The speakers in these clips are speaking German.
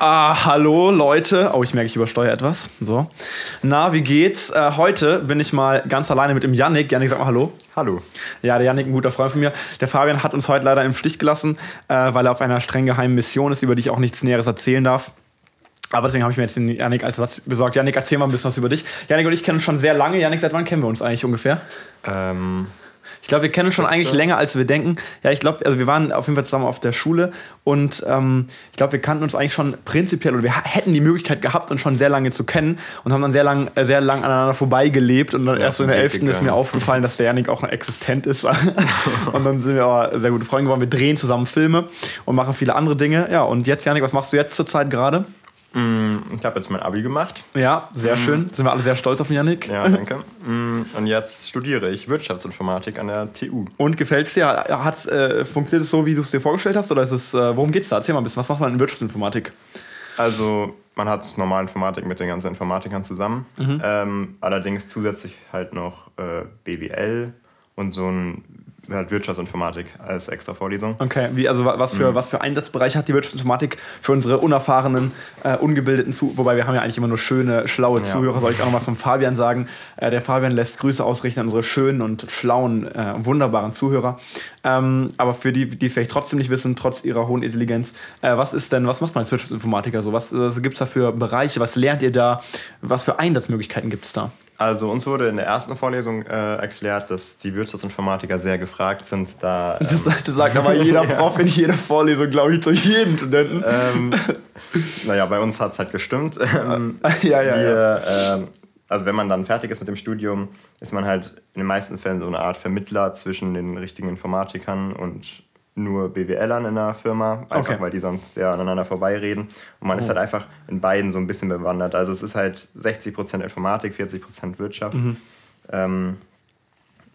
Ah, hallo Leute. Oh, ich merke, ich übersteuere etwas. So. Na, wie geht's? Äh, heute bin ich mal ganz alleine mit dem Yannick. Yannick, sag mal Hallo. Hallo. Ja, der Yannick, ein guter Freund von mir. Der Fabian hat uns heute leider im Stich gelassen, äh, weil er auf einer streng geheimen Mission ist, über die ich auch nichts Näheres erzählen darf. Aber deswegen habe ich mir jetzt den Yannick als was besorgt. Yannick, erzähl mal ein bisschen was über dich. Yannick und ich kennen uns schon sehr lange. Yannick, seit wann kennen wir uns eigentlich ungefähr? Ähm, Ich glaube, wir kennen uns schon eigentlich länger, als wir denken. Ja, ich glaube, also wir waren auf jeden Fall zusammen auf der Schule und ähm, ich glaube, wir kannten uns eigentlich schon prinzipiell oder wir hätten die Möglichkeit gehabt, uns schon sehr lange zu kennen und haben dann sehr lang, äh, sehr lang aneinander vorbeigelebt und dann Ja, erst so in der Weg 11. ist mir aufgefallen, dass der Janik auch noch existent ist. und dann sind wir aber sehr gute Freunde geworden. Wir drehen zusammen Filme und machen viele andere Dinge. Ja, und jetzt, Janik, was machst du jetzt zurzeit gerade? Ich habe jetzt mein Abi gemacht. Ja, sehr schön. Sind wir alle sehr stolz auf den Janik. Ja, danke. Mm, Und jetzt studiere ich Wirtschaftsinformatik an der TU. Und gefällt es dir? Hat's, äh, funktioniert es so, wie du es dir vorgestellt hast? Oder ist es, äh, worum geht es da? Erzähl mal ein bisschen. Was macht man in Wirtschaftsinformatik? Also man hat normale Informatik mit den ganzen Informatikern zusammen. Ähm, allerdings zusätzlich halt noch äh, BWL und so ein halt Wirtschaftsinformatik als extra Vorlesung. Okay, wie, also wa- was für, was für Einsatzbereiche hat die Wirtschaftsinformatik für unsere unerfahrenen, äh, ungebildeten Zu... Wobei wir haben ja eigentlich immer nur schöne, schlaue Zuhörer, soll ich auch nochmal von Fabian sagen. Äh, der Fabian lässt Grüße ausrichten an unsere schönen und schlauen, äh, wunderbaren Zuhörer. Ähm, aber für die, die es vielleicht trotzdem nicht wissen, trotz ihrer hohen Intelligenz, äh, was ist denn, was macht man als Wirtschaftsinformatiker so? Was äh, gibt es da für Bereiche? Was lernt ihr da? Was für Einsatzmöglichkeiten gibt es da? Also uns wurde in der ersten Vorlesung äh, erklärt, dass die Wirtschaftsinformatiker sehr gefragt sind, da ähm, Das, das sagt aber jeder Prof in jeder Vorlesung, glaube ich, zu jedem Studenten. ähm, naja, bei uns hat es halt gestimmt. Ähm, ja, ja, wir, ähm, also wenn man dann fertig ist mit dem Studium, ist man halt in den meisten Fällen so eine Art Vermittler zwischen den richtigen Informatikern und nur BWLern in der Firma, einfach Okay. weil die sonst sehr aneinander vorbeireden. Und man ist halt einfach in beiden so ein bisschen bewandert. Also es ist halt 60% Informatik, 40% Wirtschaft. Ähm,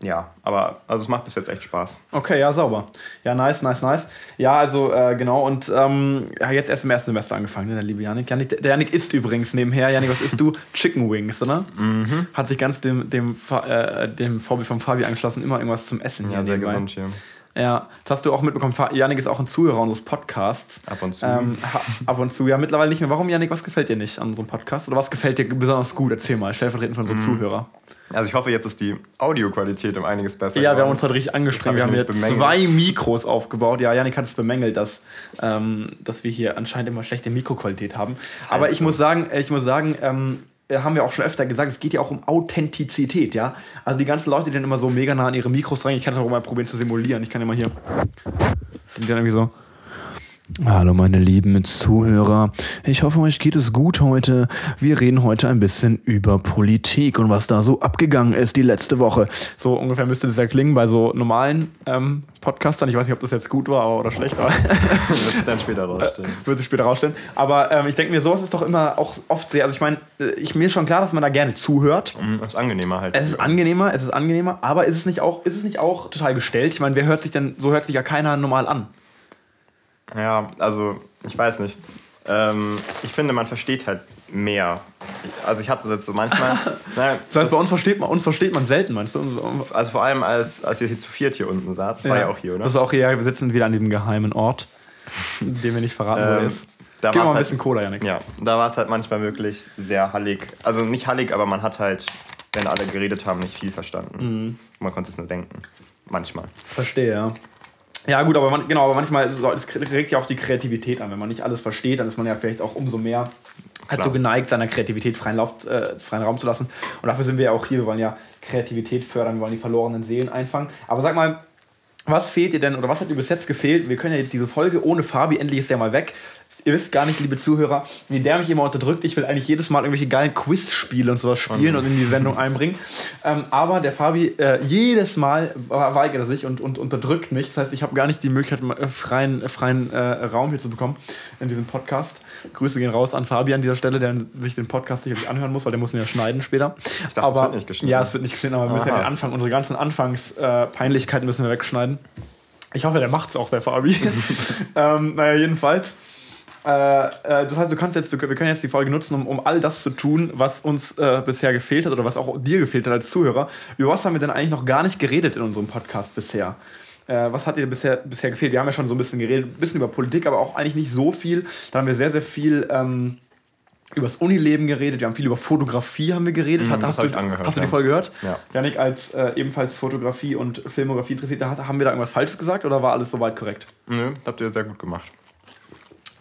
ja, aber also es macht bis jetzt echt Spaß. Okay, ja, sauber. Ja, nice, nice, nice. Ja, also äh, genau, und ähm, ja, jetzt erst im ersten Semester angefangen, ne, der liebe Janik. Janik der Janik isst übrigens nebenher. Janik, was isst du? Chicken Wings, oder? Mhm. Hat sich ganz dem, dem, äh, dem Vorbild von Fabi angeschlossen, immer irgendwas zum Essen Ja, sehr nebenbei. gesund hier. Ja, das hast du auch mitbekommen. Janik ist auch ein Zuhörer unseres Podcasts. Ab und zu. Ähm, ab und zu, ja, mittlerweile nicht mehr. Warum, Janik, was gefällt dir nicht an unserem Podcast? Oder was gefällt dir besonders gut? Erzähl mal, stellvertretend von unseren Zuhörer. Also ich hoffe, jetzt ist die Audioqualität um einiges besser. Ja, wir haben geworden. uns heute richtig angestrengt. Das Wir hab haben nämlich bemängelt. zwei Mikros aufgebaut. Ja, Janik hat es bemängelt, dass, ähm, dass wir hier anscheinend immer schlechte Mikroqualität haben. Aber ich so. muss sagen, ich muss sagen, ähm, äh, haben wir auch schon öfter gesagt, es geht ja auch um Authentizität, ja. Also die ganzen Leute, die dann immer so mega nah an ihre Mikros rein, ich kann es auch mal probieren zu simulieren. Ich kann immer hier. Die dann irgendwie so. Hallo meine lieben Zuhörer. Ich hoffe, euch geht es gut heute. Wir reden heute ein bisschen über Politik und was da so abgegangen ist die letzte Woche. So ungefähr müsste das ja klingen bei so normalen ähm, Podcastern. Ich weiß nicht, ob das jetzt gut war oder schlecht war. wird sich dann später rausstellen. Wird sich später rausstellen. Aber ähm, ich denke mir, sowas ist doch immer auch oft sehr. Also ich meine, äh, ich, mir ist schon klar, dass man da gerne zuhört. Mhm, Das ist angenehmer halt. Es ist angenehmer, es ist angenehmer, aber ist es nicht auch, ist es nicht auch total gestellt? Ich meine, wer hört sich denn, so hört sich ja keiner normal an. Ja, also ich weiß nicht. Ähm, ich finde, man versteht halt mehr. Also ich hatte das jetzt so manchmal. naja, Das heißt, bei uns versteht man, uns versteht man selten, meinst du? also vor allem als, als ihr hier zu viert hier unten saß. Das war ja auch hier, oder? Das war auch hier, wir sitzen wieder an diesem geheimen Ort, den wir nicht verraten, wo er Ähm, ist. da Gib mal ein halt- bisschen Cola, Janik. Ja, da war es halt manchmal wirklich sehr hallig. Also nicht hallig, aber man hat halt, wenn alle geredet haben, nicht viel verstanden. Mhm. Man konnte es nur denken. Manchmal. Verstehe, ja. Ja, gut, aber, man, genau, aber manchmal ist es, regt ja auch die Kreativität an. Wenn man nicht alles versteht, dann ist man ja vielleicht auch umso mehr halt Klar. so geneigt, seiner Kreativität freien, Lauf, äh, freien Raum zu lassen. Und dafür sind wir ja auch hier. Wir wollen ja Kreativität fördern, wir wollen die verlorenen Seelen einfangen. Aber sag mal, was fehlt dir denn oder was hat dir bis jetzt gefehlt? Wir können ja jetzt diese Folge ohne Fabi, endlich ist der mal weg. Ihr wisst gar nicht, liebe Zuhörer, wie der mich immer unterdrückt. Ich will eigentlich jedes Mal irgendwelche geilen Quizspiele und sowas spielen und in die Sendung einbringen. Ähm, aber der Fabi, äh, jedes Mal weigert er sich und, und unterdrückt mich. Das heißt, ich habe gar nicht die Möglichkeit, äh, freien, äh, freien äh, Raum hier zu bekommen in diesem Podcast. Grüße gehen raus an Fabi an dieser Stelle, der sich den Podcast sicherlich anhören muss, weil der muss ihn ja schneiden später. Ich dachte, es wird nicht geschnitten. Ja, es wird nicht geschnitten, aber wir müssen ja den Anfang, unsere ganzen Anfangspeinlichkeiten müssen wir wegschneiden. Ich hoffe, der macht's auch, der Fabi. ähm, naja, jedenfalls. Äh, äh, das heißt, du kannst jetzt, wir können jetzt die Folge nutzen, um, um all das zu tun, was uns äh, bisher gefehlt hat oder was auch dir gefehlt hat als Zuhörer. Über was haben wir denn eigentlich noch gar nicht geredet in unserem Podcast bisher? Äh, was hat dir bisher, bisher gefehlt? Wir haben ja schon so ein bisschen geredet, ein bisschen über Politik, aber auch eigentlich nicht so viel. Da haben wir sehr, sehr viel ähm, über das Unileben geredet. Wir haben viel über Fotografie haben wir geredet. Mhm, das hast du, angehört, hast du die. Folge gehört? Ja. Janik, als äh, ebenfalls Fotografie und Filmografie Interessierter, hat- haben wir da irgendwas Falsches gesagt oder war alles soweit korrekt? Nö, habt ihr sehr gut gemacht.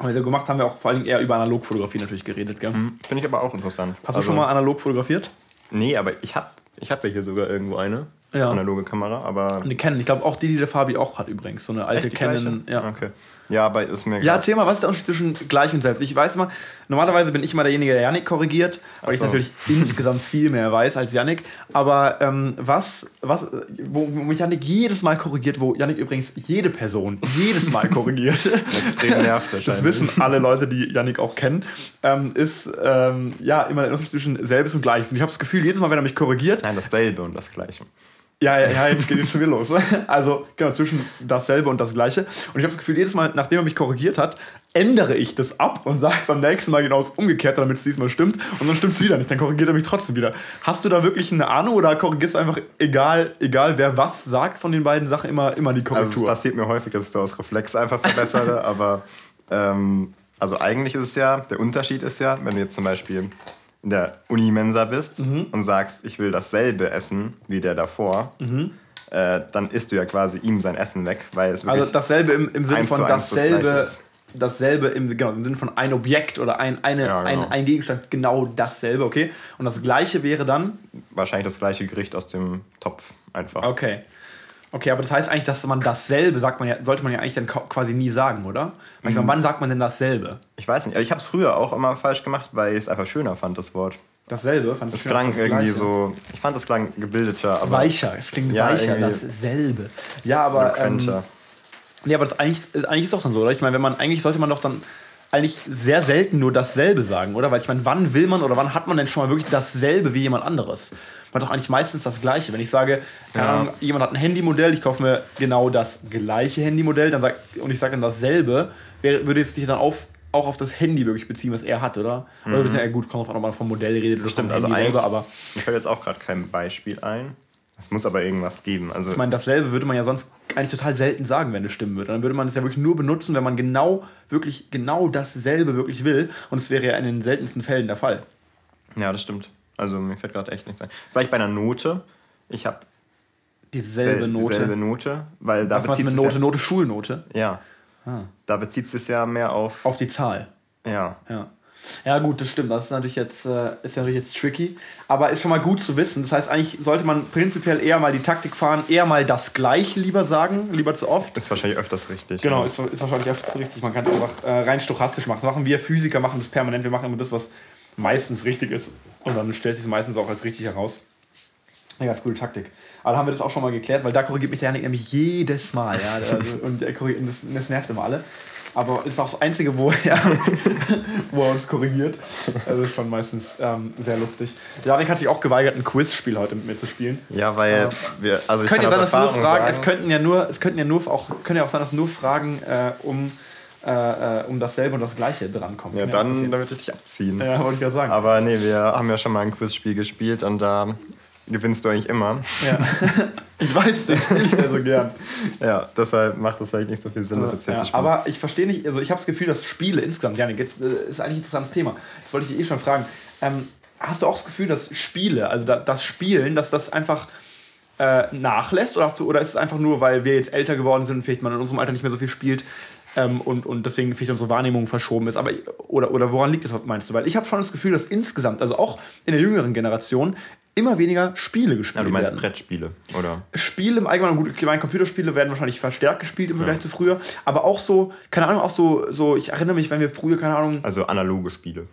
Haben wir sehr gemacht, haben wir auch vor allem eher über Analogfotografie natürlich geredet, gell? Hm, Finde ich aber auch interessant. Hast du schon mal analog fotografiert? Nee, aber ich hab, ich hab ja hier sogar irgendwo eine Ja. analoge Kamera, aber. Eine Canon. Ich glaube auch die, die der Fabi auch hat übrigens. So eine alte Canon. gleiche? Ja. Okay. Ja, aber ist mir Ja, erzähl mal, was ist der Unterschied zwischen gleich und selbst? Ich weiß immer, normalerweise bin ich immer derjenige, der Janik korrigiert, weil ich so. natürlich insgesamt viel mehr weiß als Janik. Aber ähm, was, was, wo, wo mich Janik jedes Mal korrigiert, wo Janik übrigens jede Person jedes Mal korrigiert, Extrem nervt das wissen alle Leute, die Janik auch kennen, ähm, ist ähm, ja immer der Unterschied zwischen selbes und gleiches. Und ich habe das Gefühl, jedes Mal, wenn er mich korrigiert, Nein, dasselbe und das Gleiche. Ja, ja, ja, jetzt geht jetzt schon wieder los. Also, genau, zwischen dasselbe und das Gleiche. Und ich habe das Gefühl, jedes Mal, nachdem er mich korrigiert hat, ändere ich das ab und sage beim nächsten Mal genau das Umgekehrte, damit es diesmal stimmt. Und dann stimmt es wieder nicht. Dann korrigiert er mich trotzdem wieder. Hast du da wirklich eine Ahnung oder korrigierst du einfach, egal, egal wer was sagt von den beiden Sachen, immer, immer die Also es Korrektur? passiert mir häufig, dass ich so aus Reflex einfach verbessere, aber ähm, also eigentlich ist es ja, der Unterschied ist ja, wenn du jetzt zum Beispiel in der Unimensa bist Mhm. und sagst, ich will dasselbe essen wie der davor, äh, dann isst du ja quasi ihm sein Essen weg, weil es wirklich also dasselbe im, im Sinne von das dasselbe. ist. Dasselbe im, genau, im Sinne von ein Objekt oder ein, eine, Ja, genau. ein, ein Gegenstand, genau dasselbe, okay? Und das Gleiche wäre dann, wahrscheinlich das gleiche Gericht aus dem Topf einfach. Okay. Okay, aber das heißt eigentlich, dass man dasselbe sagt man ja, sollte man ja eigentlich dann quasi nie sagen, oder? Weil ich meine, wann sagt man denn dasselbe? Ich weiß nicht, ich habe es früher auch immer falsch gemacht, weil ich es einfach schöner fand, das Wort. Dasselbe? Fand ich Es klang irgendwie so, ich fand es klang gebildeter, aber Weicher, es klingt Ja, weicher, dasselbe. Ja, aber. Ähm, eloquenter. nee, aber das eigentlich, eigentlich ist doch dann so, oder? Ich meine, wenn man, eigentlich sollte man doch dann eigentlich sehr selten nur dasselbe sagen, oder? Weil ich meine, wann will man oder wann hat man denn schon mal wirklich dasselbe wie jemand anderes? Man hat doch eigentlich meistens das Gleiche. Wenn ich sage, Ja. Jemand hat ein Handymodell, ich kaufe mir genau das gleiche Handymodell dann sag, und ich sage dann dasselbe, würde es sich dann auf, auch auf das Handy wirklich beziehen, was er hat, oder? Oder bitte, ja gut, kommt ob man vom Modell redet oder Mhm. Stimmt, vom also selber, aber mir fällt jetzt auch gerade kein Beispiel ein. Es muss aber irgendwas geben. Also ich meine, dasselbe würde man ja sonst eigentlich total selten sagen, wenn es stimmen würde. Dann würde man es ja wirklich nur benutzen, wenn man genau, wirklich genau dasselbe wirklich will. Und es wäre ja in den seltensten Fällen der Fall. ja, das stimmt. Also mir fällt gerade echt nichts ein. Vielleicht bei einer Note. Ich habe Dieselbe Note. dieselbe Note, weil da Was bezieht mit Note? Note, Schulnote. Ja, ja. Ah. da bezieht es ja mehr auf. Auf die Zahl. Ja, Ja. Ja, gut, das stimmt. Das ist natürlich jetzt, äh, ist natürlich jetzt tricky. Aber ist schon mal gut zu wissen. Das heißt, eigentlich sollte man prinzipiell eher mal die Taktik fahren, eher mal das Gleiche lieber sagen, lieber zu oft. ist wahrscheinlich öfters richtig. Genau, ja. ist, ist wahrscheinlich öfters richtig. Man kann es einfach äh, rein stochastisch machen. Das machen wir Physiker, machen das permanent. Wir machen immer das, was meistens richtig ist. Und dann stellt sich es meistens auch als richtig heraus. Eine ganz gute Taktik. Aber da haben wir das auch schon mal geklärt, weil da korrigiert mich der Janik nämlich jedes Mal. Ja? Also, und er korrigiert, das, das nervt immer alle. Aber ist auch das Einzige, wo er, wo er uns korrigiert. Also ist schon meistens ähm, sehr lustig. Janik hat sich auch geweigert, ein Quizspiel heute mit mir zu spielen. Ja, weil wir. Also Es könnte ja sein, dass nur Fragen, sagen, es könnten ja nur, es könnten ja nur auch, können ja auch sein, dass nur Fragen äh, um, äh, äh, um dasselbe und das Gleiche drankommen. Ja, dann passieren. damit ich dich abziehen. Ja, wollte ich gerade sagen. Aber nee, wir haben ja schon mal ein Quizspiel gespielt und da gewinnst du eigentlich immer. Ja. ich weiß, will ich sehr so gern. Ja, deshalb macht das vielleicht nicht so viel Sinn, das jetzt hier Ja, zu spielen. aber ich verstehe nicht, also ich habe das Gefühl, dass Spiele insgesamt, Janik, jetzt äh, ist eigentlich ein interessantes Thema. Das wollte ich eh schon fragen. Ähm, hast du auch das Gefühl, dass Spiele, also da, das Spielen, dass das einfach äh, nachlässt? Oder, hast du, oder ist es einfach nur, weil wir jetzt älter geworden sind und vielleicht man in unserem Alter nicht mehr so viel spielt ähm, und, und deswegen vielleicht unsere Wahrnehmung verschoben ist? Aber, oder, oder woran liegt das, meinst du? Weil ich habe schon das Gefühl, dass insgesamt, also auch in der jüngeren Generation, immer weniger Spiele gespielt ja, du meinst werden. Brettspiele, oder? Spiele im Allgemeinen, gut, ich meine, Computerspiele werden wahrscheinlich verstärkt gespielt im Vergleich zu früher, aber auch so, keine Ahnung, auch so, so, ich erinnere mich, wenn wir früher, keine Ahnung, Also analoge Spiele.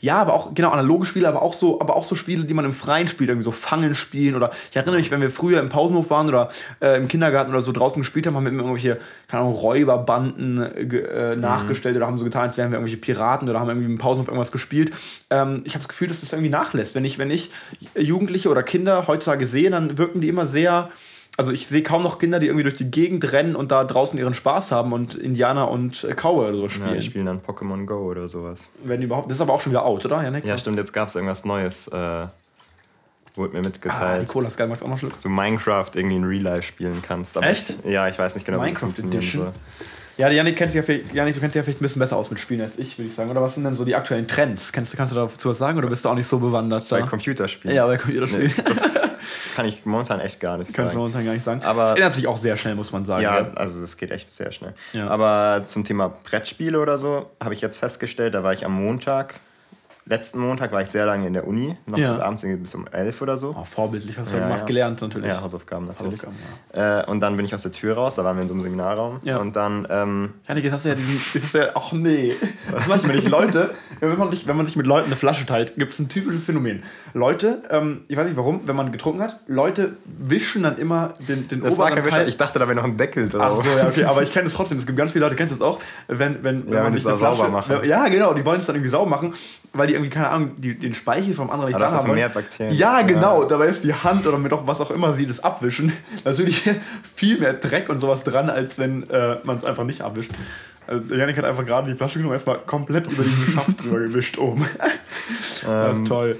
Ja, aber auch, genau, analoge Spiele, aber auch so, aber auch so Spiele, die man im Freien spielt, irgendwie so Fangen spielen oder ich erinnere mich, wenn wir früher im Pausenhof waren oder äh, im Kindergarten oder so draußen gespielt haben, haben wir immer irgendwelche, keine Ahnung, Räuberbanden äh, äh, Mhm. nachgestellt oder haben so getan, als wären wir irgendwelche Piraten oder haben irgendwie im Pausenhof irgendwas gespielt. Ähm, ich habe das Gefühl, dass das irgendwie nachlässt. Wenn ich, wenn ich Jugendliche oder Kinder heutzutage sehe, dann wirken die immer sehr, also ich sehe kaum noch Kinder, die irgendwie durch die Gegend rennen und da draußen ihren Spaß haben und Indianer und äh, Cowboy oder so Ja, spielen. die spielen dann Pokémon Go oder sowas. Wenn überhaupt, das ist aber auch schon wieder out, oder, Janik? Ja, stimmt, jetzt gab es irgendwas Neues. Äh, wurde mir Ah, mitgeteilt. Nicolas Geil macht auch noch Schluss. dass du Minecraft irgendwie in Real Life spielen kannst. Aber Echt? Ich, ja, ich weiß nicht genau, wie das Minecraft funktionieren soll. Ja, Janik, kennt sich ja Janik, du kennst dich ja vielleicht ein bisschen besser aus mit Spielen als ich, würde ich sagen. Oder was sind denn so die aktuellen Trends? Kennst, du- kannst du dazu was sagen oder bist du auch nicht so bewandert Bei da? Computerspielen. Ja, bei Computerspielen. Nee, das kann ich momentan echt gar nicht Kannst du sagen. momentan gar nicht sagen. Aber- es ändert sich auch sehr schnell, muss man sagen. Ja, gell? also das geht echt sehr schnell. Ja. Aber zum Thema Brettspiele oder so habe ich jetzt festgestellt, da war ich am Montag, letzten Montag war ich sehr lange in der Uni, noch Ja. bis abends bis um elf oder so. Oh, vorbildlich, hast du ja, Ja, gemacht, ja. gelernt natürlich. Ja, Hausaufgaben natürlich. Hausaufgaben, Äh, und dann bin ich aus der Tür raus, da waren wir in so einem Seminarraum. Ja. Und dann, ähm, Janik, jetzt hast du ja diesen. Jetzt hast du ja, ach nee. Das mache ich mir nicht. Leute, wenn man, sich, wenn man sich mit Leuten eine Flasche teilt, gibt es ein typisches Phänomen. Leute, ähm, ich weiß nicht warum, wenn man getrunken hat, Leute wischen dann immer den, den das war kein oberen Wischer, Teil. ich dachte, da wäre noch ein Deckel drauf. Ach so, ja, okay, aber ich kenne es trotzdem. Es gibt ganz viele Leute, kennst du es auch, wenn, wenn, wenn Ja, wenn sich eine sauber machen. Wenn, ja, genau, die wollen es dann irgendwie sauber machen, weil die irgendwie, keine Ahnung, die, den Speichel vom anderen nicht das haben mehr Bakterien. Ja, Ja. genau. Dabei ist die Hand oder mit auch was auch immer sie das abwischen. Natürlich viel mehr Dreck und sowas dran, als wenn äh, man es einfach nicht abwischt. Also Janik hat einfach gerade die Flasche genommen, erstmal komplett über diesen Schaft drüber gewischt oben. ja, toll.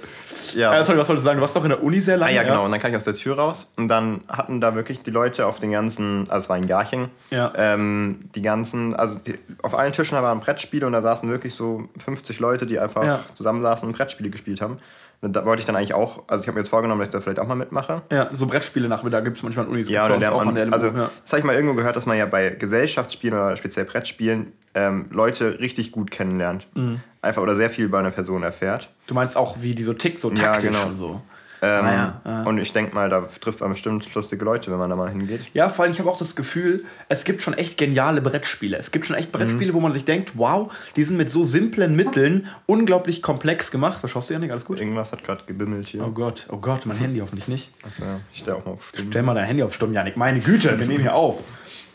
ja. Äh, sorry, was wolltest du sagen? Du warst doch in der Uni sehr Ah lange. ja, genau. Und dann kam ich aus der Tür raus und dann hatten da wirklich die Leute auf den ganzen, also es war in Garching, Ja. ähm, die ganzen, also die, auf allen Tischen waren Brettspiele und da saßen wirklich so 50 Leute, die einfach Ja. zusammensaßen und Brettspiele gespielt haben. Und da wollte ich dann eigentlich auch, also ich habe mir jetzt vorgenommen, dass ich da vielleicht auch mal mitmache. Ja, so Brettspiele Nachmittag gibt es manchmal an Unis. Ja, oder lernt uns man, an der LMU, also ja. das habe ich mal irgendwo gehört, dass man ja bei Gesellschaftsspielen oder speziell Brettspielen ähm, Leute richtig gut kennenlernt. Mhm. Einfach oder sehr viel über eine Person erfährt. Du meinst auch, wie die so tickt, so Ja, taktisch genau. und so. Ähm, Ah ja, ja. Und ich denke mal, da trifft man bestimmt lustige Leute, wenn man da mal hingeht. Ja, vor allem, ich habe auch das Gefühl, es gibt schon echt geniale Brettspiele. Es gibt schon echt Brettspiele, wo man sich denkt, wow, die sind mit so simplen Mitteln unglaublich komplex gemacht. Was schaust du, Janik? Alles gut? Irgendwas hat gerade gebimmelt hier. Oh Gott, oh Gott, mein Handy hoffentlich nicht. Achso, ja. Ich stelle auch mal auf Stumm. Stell mal dein Handy auf Stumm, Janik. Meine Güte, wir nehmen hier auf.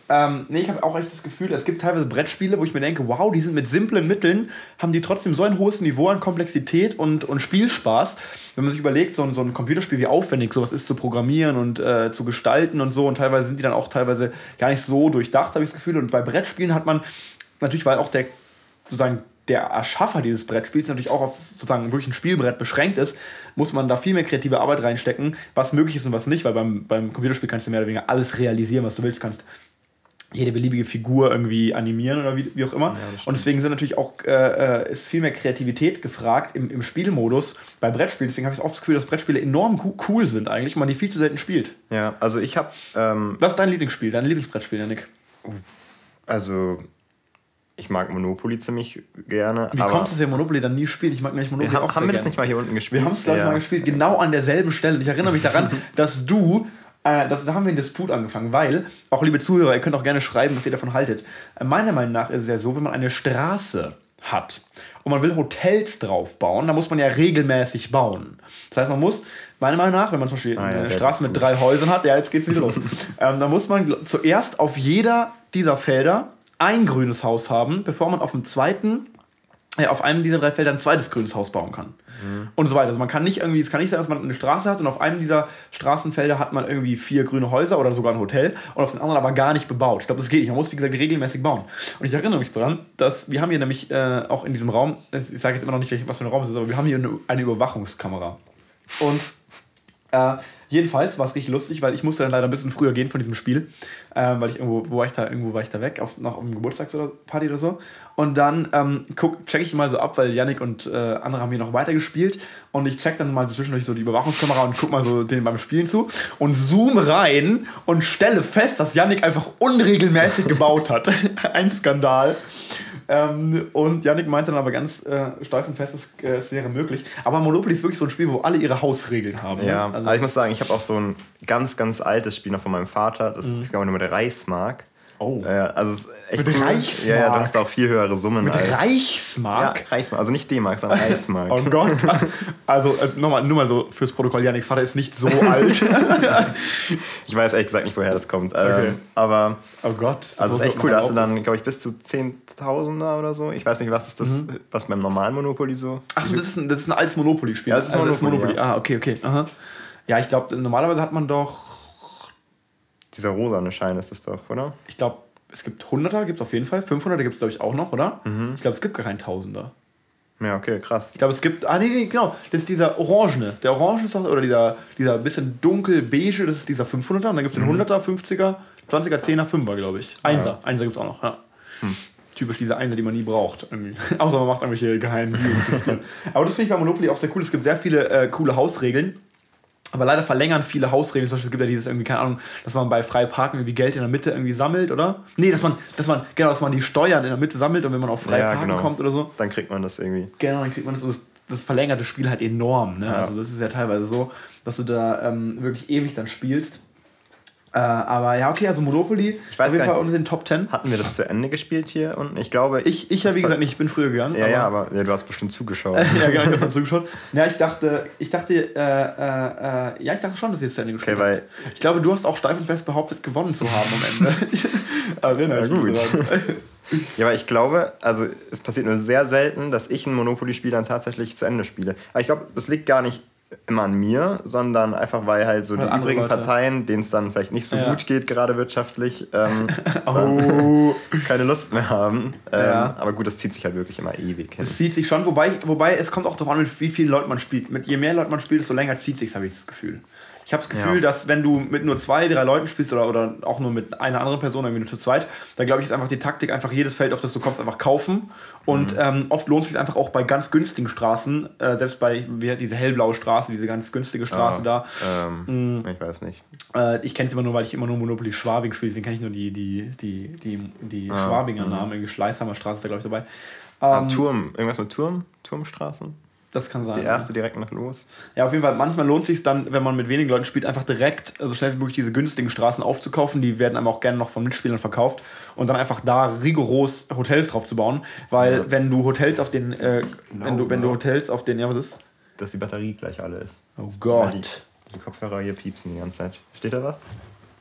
Ähm, nee, ich habe auch echt das Gefühl, es gibt teilweise Brettspiele, wo ich mir denke, wow, die sind mit simplen Mitteln, haben die trotzdem so ein hohes Niveau an Komplexität und, und Spielspaß. Wenn man sich überlegt, so ein, so ein Computerspiel, wie aufwendig sowas ist zu programmieren und äh, zu gestalten und so, und teilweise sind die dann auch teilweise gar nicht so durchdacht, habe ich das Gefühl. Und bei Brettspielen hat man natürlich, weil auch der sozusagen der Erschaffer dieses Brettspiels natürlich auch auf sozusagen wirklich ein Spielbrett beschränkt ist, muss man da viel mehr kreative Arbeit reinstecken, was möglich ist und was nicht, weil beim, beim Computerspiel kannst du mehr oder weniger alles realisieren, was du willst, kannst jede beliebige Figur irgendwie animieren oder wie, wie auch immer. und deswegen sind natürlich auch äh, äh, ist viel mehr Kreativität gefragt im, im Spielmodus bei Brettspielen. Deswegen habe ich oft das Gefühl, dass Brettspiele enorm co- cool sind eigentlich und man die viel zu selten spielt. Ja, also ich habe, ähm, Was ist dein Lieblingsspiel, dein Lieblingsbrettspiel, Janik? also ich mag Monopoly ziemlich gerne. Wie kommst du, dass wir Monopoly dann nie spielt? Ich mag nämlich Monopoly wir haben, auch haben wir das nicht mal hier unten gespielt? Wir haben es, glaube ich, Ja. mal gespielt, genau an derselben Stelle. Und ich erinnere mich daran, dass du, äh, das, da haben wir einen Disput angefangen, weil, auch liebe Zuhörer, ihr könnt auch gerne schreiben, was ihr davon haltet. Äh, meiner Meinung nach ist es ja so, wenn man eine Straße hat und man will Hotels drauf bauen, dann muss man ja regelmäßig bauen. Das heißt, man muss, meiner Meinung nach, wenn man zum Beispiel Ah ja, eine Straße mit drei Häusern hat, ja, jetzt geht's wieder los, ähm, dann muss man zuerst auf jeder dieser Felder ein grünes Haus haben, bevor man auf dem zweiten auf einem dieser drei Felder ein zweites grünes Haus bauen kann. Und so weiter. Also man kann nicht irgendwie, es kann nicht sein, dass man eine Straße hat und auf einem dieser Straßenfelder hat man irgendwie vier grüne Häuser oder sogar ein Hotel und auf den anderen aber gar nicht bebaut. Ich glaube, das geht nicht. Man muss, wie gesagt, regelmäßig bauen. Und ich erinnere mich daran, dass wir haben hier nämlich äh, auch in diesem Raum, ich sage jetzt immer noch nicht, was für ein Raum es ist, aber wir haben hier eine, eine Überwachungskamera. Und äh, jedenfalls war es richtig lustig, weil ich musste dann leider ein bisschen früher gehen von diesem Spiel, äh, weil ich irgendwo, wo war ich da, irgendwo war ich da weg, auf, noch um Geburtstags- oder so. Und dann ähm, guck, check ich mal so ab, weil Yannick und äh, andere haben hier noch weiter gespielt. Und ich check dann mal so zwischendurch so die Überwachungskamera und guck mal so denen beim Spielen zu und zoom rein und stelle fest, dass Yannick einfach unregelmäßig gebaut hat. Ein Skandal. Ähm, und Yannick meinte dann aber ganz äh, steif und fest, es, äh, es wäre möglich. Aber Monopoly ist wirklich so ein Spiel, wo alle ihre Hausregeln haben. ne? Ja, Also, aber ich muss sagen, ich habe auch so ein ganz, ganz altes Spiel noch von meinem Vater. Das ist, glaube ich, nur mit Reichsmark. Oh. Ja, also es ist echt Mit cool. Reichsmark? Ja, ja, du hast auch viel höhere Summen Mit als... Ja, Reichsmark? Reichsmark. Also nicht D-Mark, sondern Reichsmark. Oh Gott. Also äh, nochmal, nur mal so fürs Protokoll, Yannicks Vater ist nicht so alt. Ich weiß ehrlich gesagt nicht, woher das kommt. Okay. Ähm, aber oh Gott. also es ist echt cool. Da hast du dann glaube ich, bis zu 10.000er oder so. Ich weiß nicht, was ist das, was beim normalen Monopoly so... Achso, das ist ein, das ist ein altes Monopoly-Spiel. Ja, das ist Also Monopoly, Ah, okay, okay. Aha. Ja, ich glaube, normalerweise hat man doch, Dieser rosane Schein ist es doch, oder? ich glaube, es gibt 100er, gibt es auf jeden Fall. 500er gibt es, glaube ich, auch noch, oder? Mhm. Ich glaube, es gibt gar keinen Tausender. Ja, okay, krass. Ich glaube, es gibt. Ah, nee, nee, genau. Das ist dieser Orangene. Der Orange ist doch. Oder dieser, dieser bisschen dunkel-beige, das ist dieser 500er. Und dann gibt es den 100er, 50er, 20er, 10er, 5er, glaube ich. Einser. Einser gibt es auch noch, ja. Typisch diese Einser, die man nie braucht. Außer man macht irgendwelche geheimen Deals. Aber das finde ich bei Monopoly auch sehr cool. Es gibt sehr viele äh, coole Hausregeln. Aber leider verlängern viele Hausregeln. Zum Beispiel es gibt ja dieses irgendwie, keine Ahnung, dass man bei frei parken irgendwie Geld in der Mitte irgendwie sammelt, oder? Nee, dass man, dass man, genau, dass man die Steuern in der Mitte sammelt und wenn man auf frei Ja, parken genau. kommt oder so. Dann kriegt man das irgendwie. Genau, dann kriegt man das und das, das verlängert das Spiel halt enorm. Ne? Ja. Also das ist ja teilweise so, dass du da ähm, wirklich ewig dann spielst. Äh, aber ja, okay, also Monopoly Ich weiß auf jeden Fall unter den Top 10. Hatten wir das zu Ende gespielt hier? Und ich glaube. Ich, ich habe, wie gesagt, nicht, ich bin früher gegangen. Ja, ja, aber ja, du hast bestimmt zugeschaut. ja, genau, ich habe zugeschaut. Ja, ich dachte, ich dachte, äh, äh, äh, ja, ich dachte schon, dass ihr es zu Ende gespielt Okay, habt. Ich glaube, du hast auch steif und fest behauptet, gewonnen zu haben am Ende. Erinnere Ja, gut. Ja, aber ich glaube, also es passiert nur sehr selten, dass ich ein Monopoly-Spiel dann tatsächlich zu Ende spiele. Aber ich glaube, das liegt gar nicht immer an mir, sondern einfach, weil halt so Weil die übrigen Leute- Parteien, denen es dann vielleicht nicht so Ja. gut geht, gerade wirtschaftlich, ähm, Oh. keine Lust mehr haben. Ähm, Ja. Aber gut, das zieht sich halt wirklich immer ewig hin. Es zieht sich schon, wobei, wobei es kommt auch darauf an, mit wie vielen Leuten man spielt. Mit je mehr Leute man spielt, desto länger zieht sich, habe ich das Gefühl. Ich habe das Gefühl, Ja. dass wenn du mit nur zwei, drei Leuten spielst oder, oder auch nur mit einer anderen Person, irgendwie nur zu zweit, dann glaube ich, ist einfach die Taktik, einfach jedes Feld, auf das du kommst, einfach kaufen. Und ähm, oft lohnt es sich einfach auch bei ganz günstigen Straßen, äh, selbst bei wie, diese hellblaue Straße, diese ganz günstige Straße Ja. da. Ähm, Ich weiß nicht. Äh, ich kenne es immer nur, weil ich immer nur Monopoly Schwabing spiele, deswegen kenne ich nur die, die, die, die, die Schwabinger Namen. Irgendwie Schleißheimer Straße ist da, glaube ich, dabei. Ah, Ähm, Turm, irgendwas mit Turm? Turmstraßen? Das kann sein. Die erste direkt nach los. Ja, auf jeden Fall. Manchmal lohnt es sich dann, wenn man mit wenigen Leuten spielt, einfach direkt so schnell wie möglich diese günstigen Straßen aufzukaufen. Die werden einem auch gerne noch von Mitspielern verkauft. Und dann einfach da rigoros Hotels drauf zu bauen. Weil Ja. wenn du Hotels auf den, äh, wenn, du, wenn du genau. Hotels auf den, ja, was ist? Dass die Batterie gleich alle ist. Oh die, Gott. diese Kopfhörer hier piepsen die ganze Zeit. Steht da was?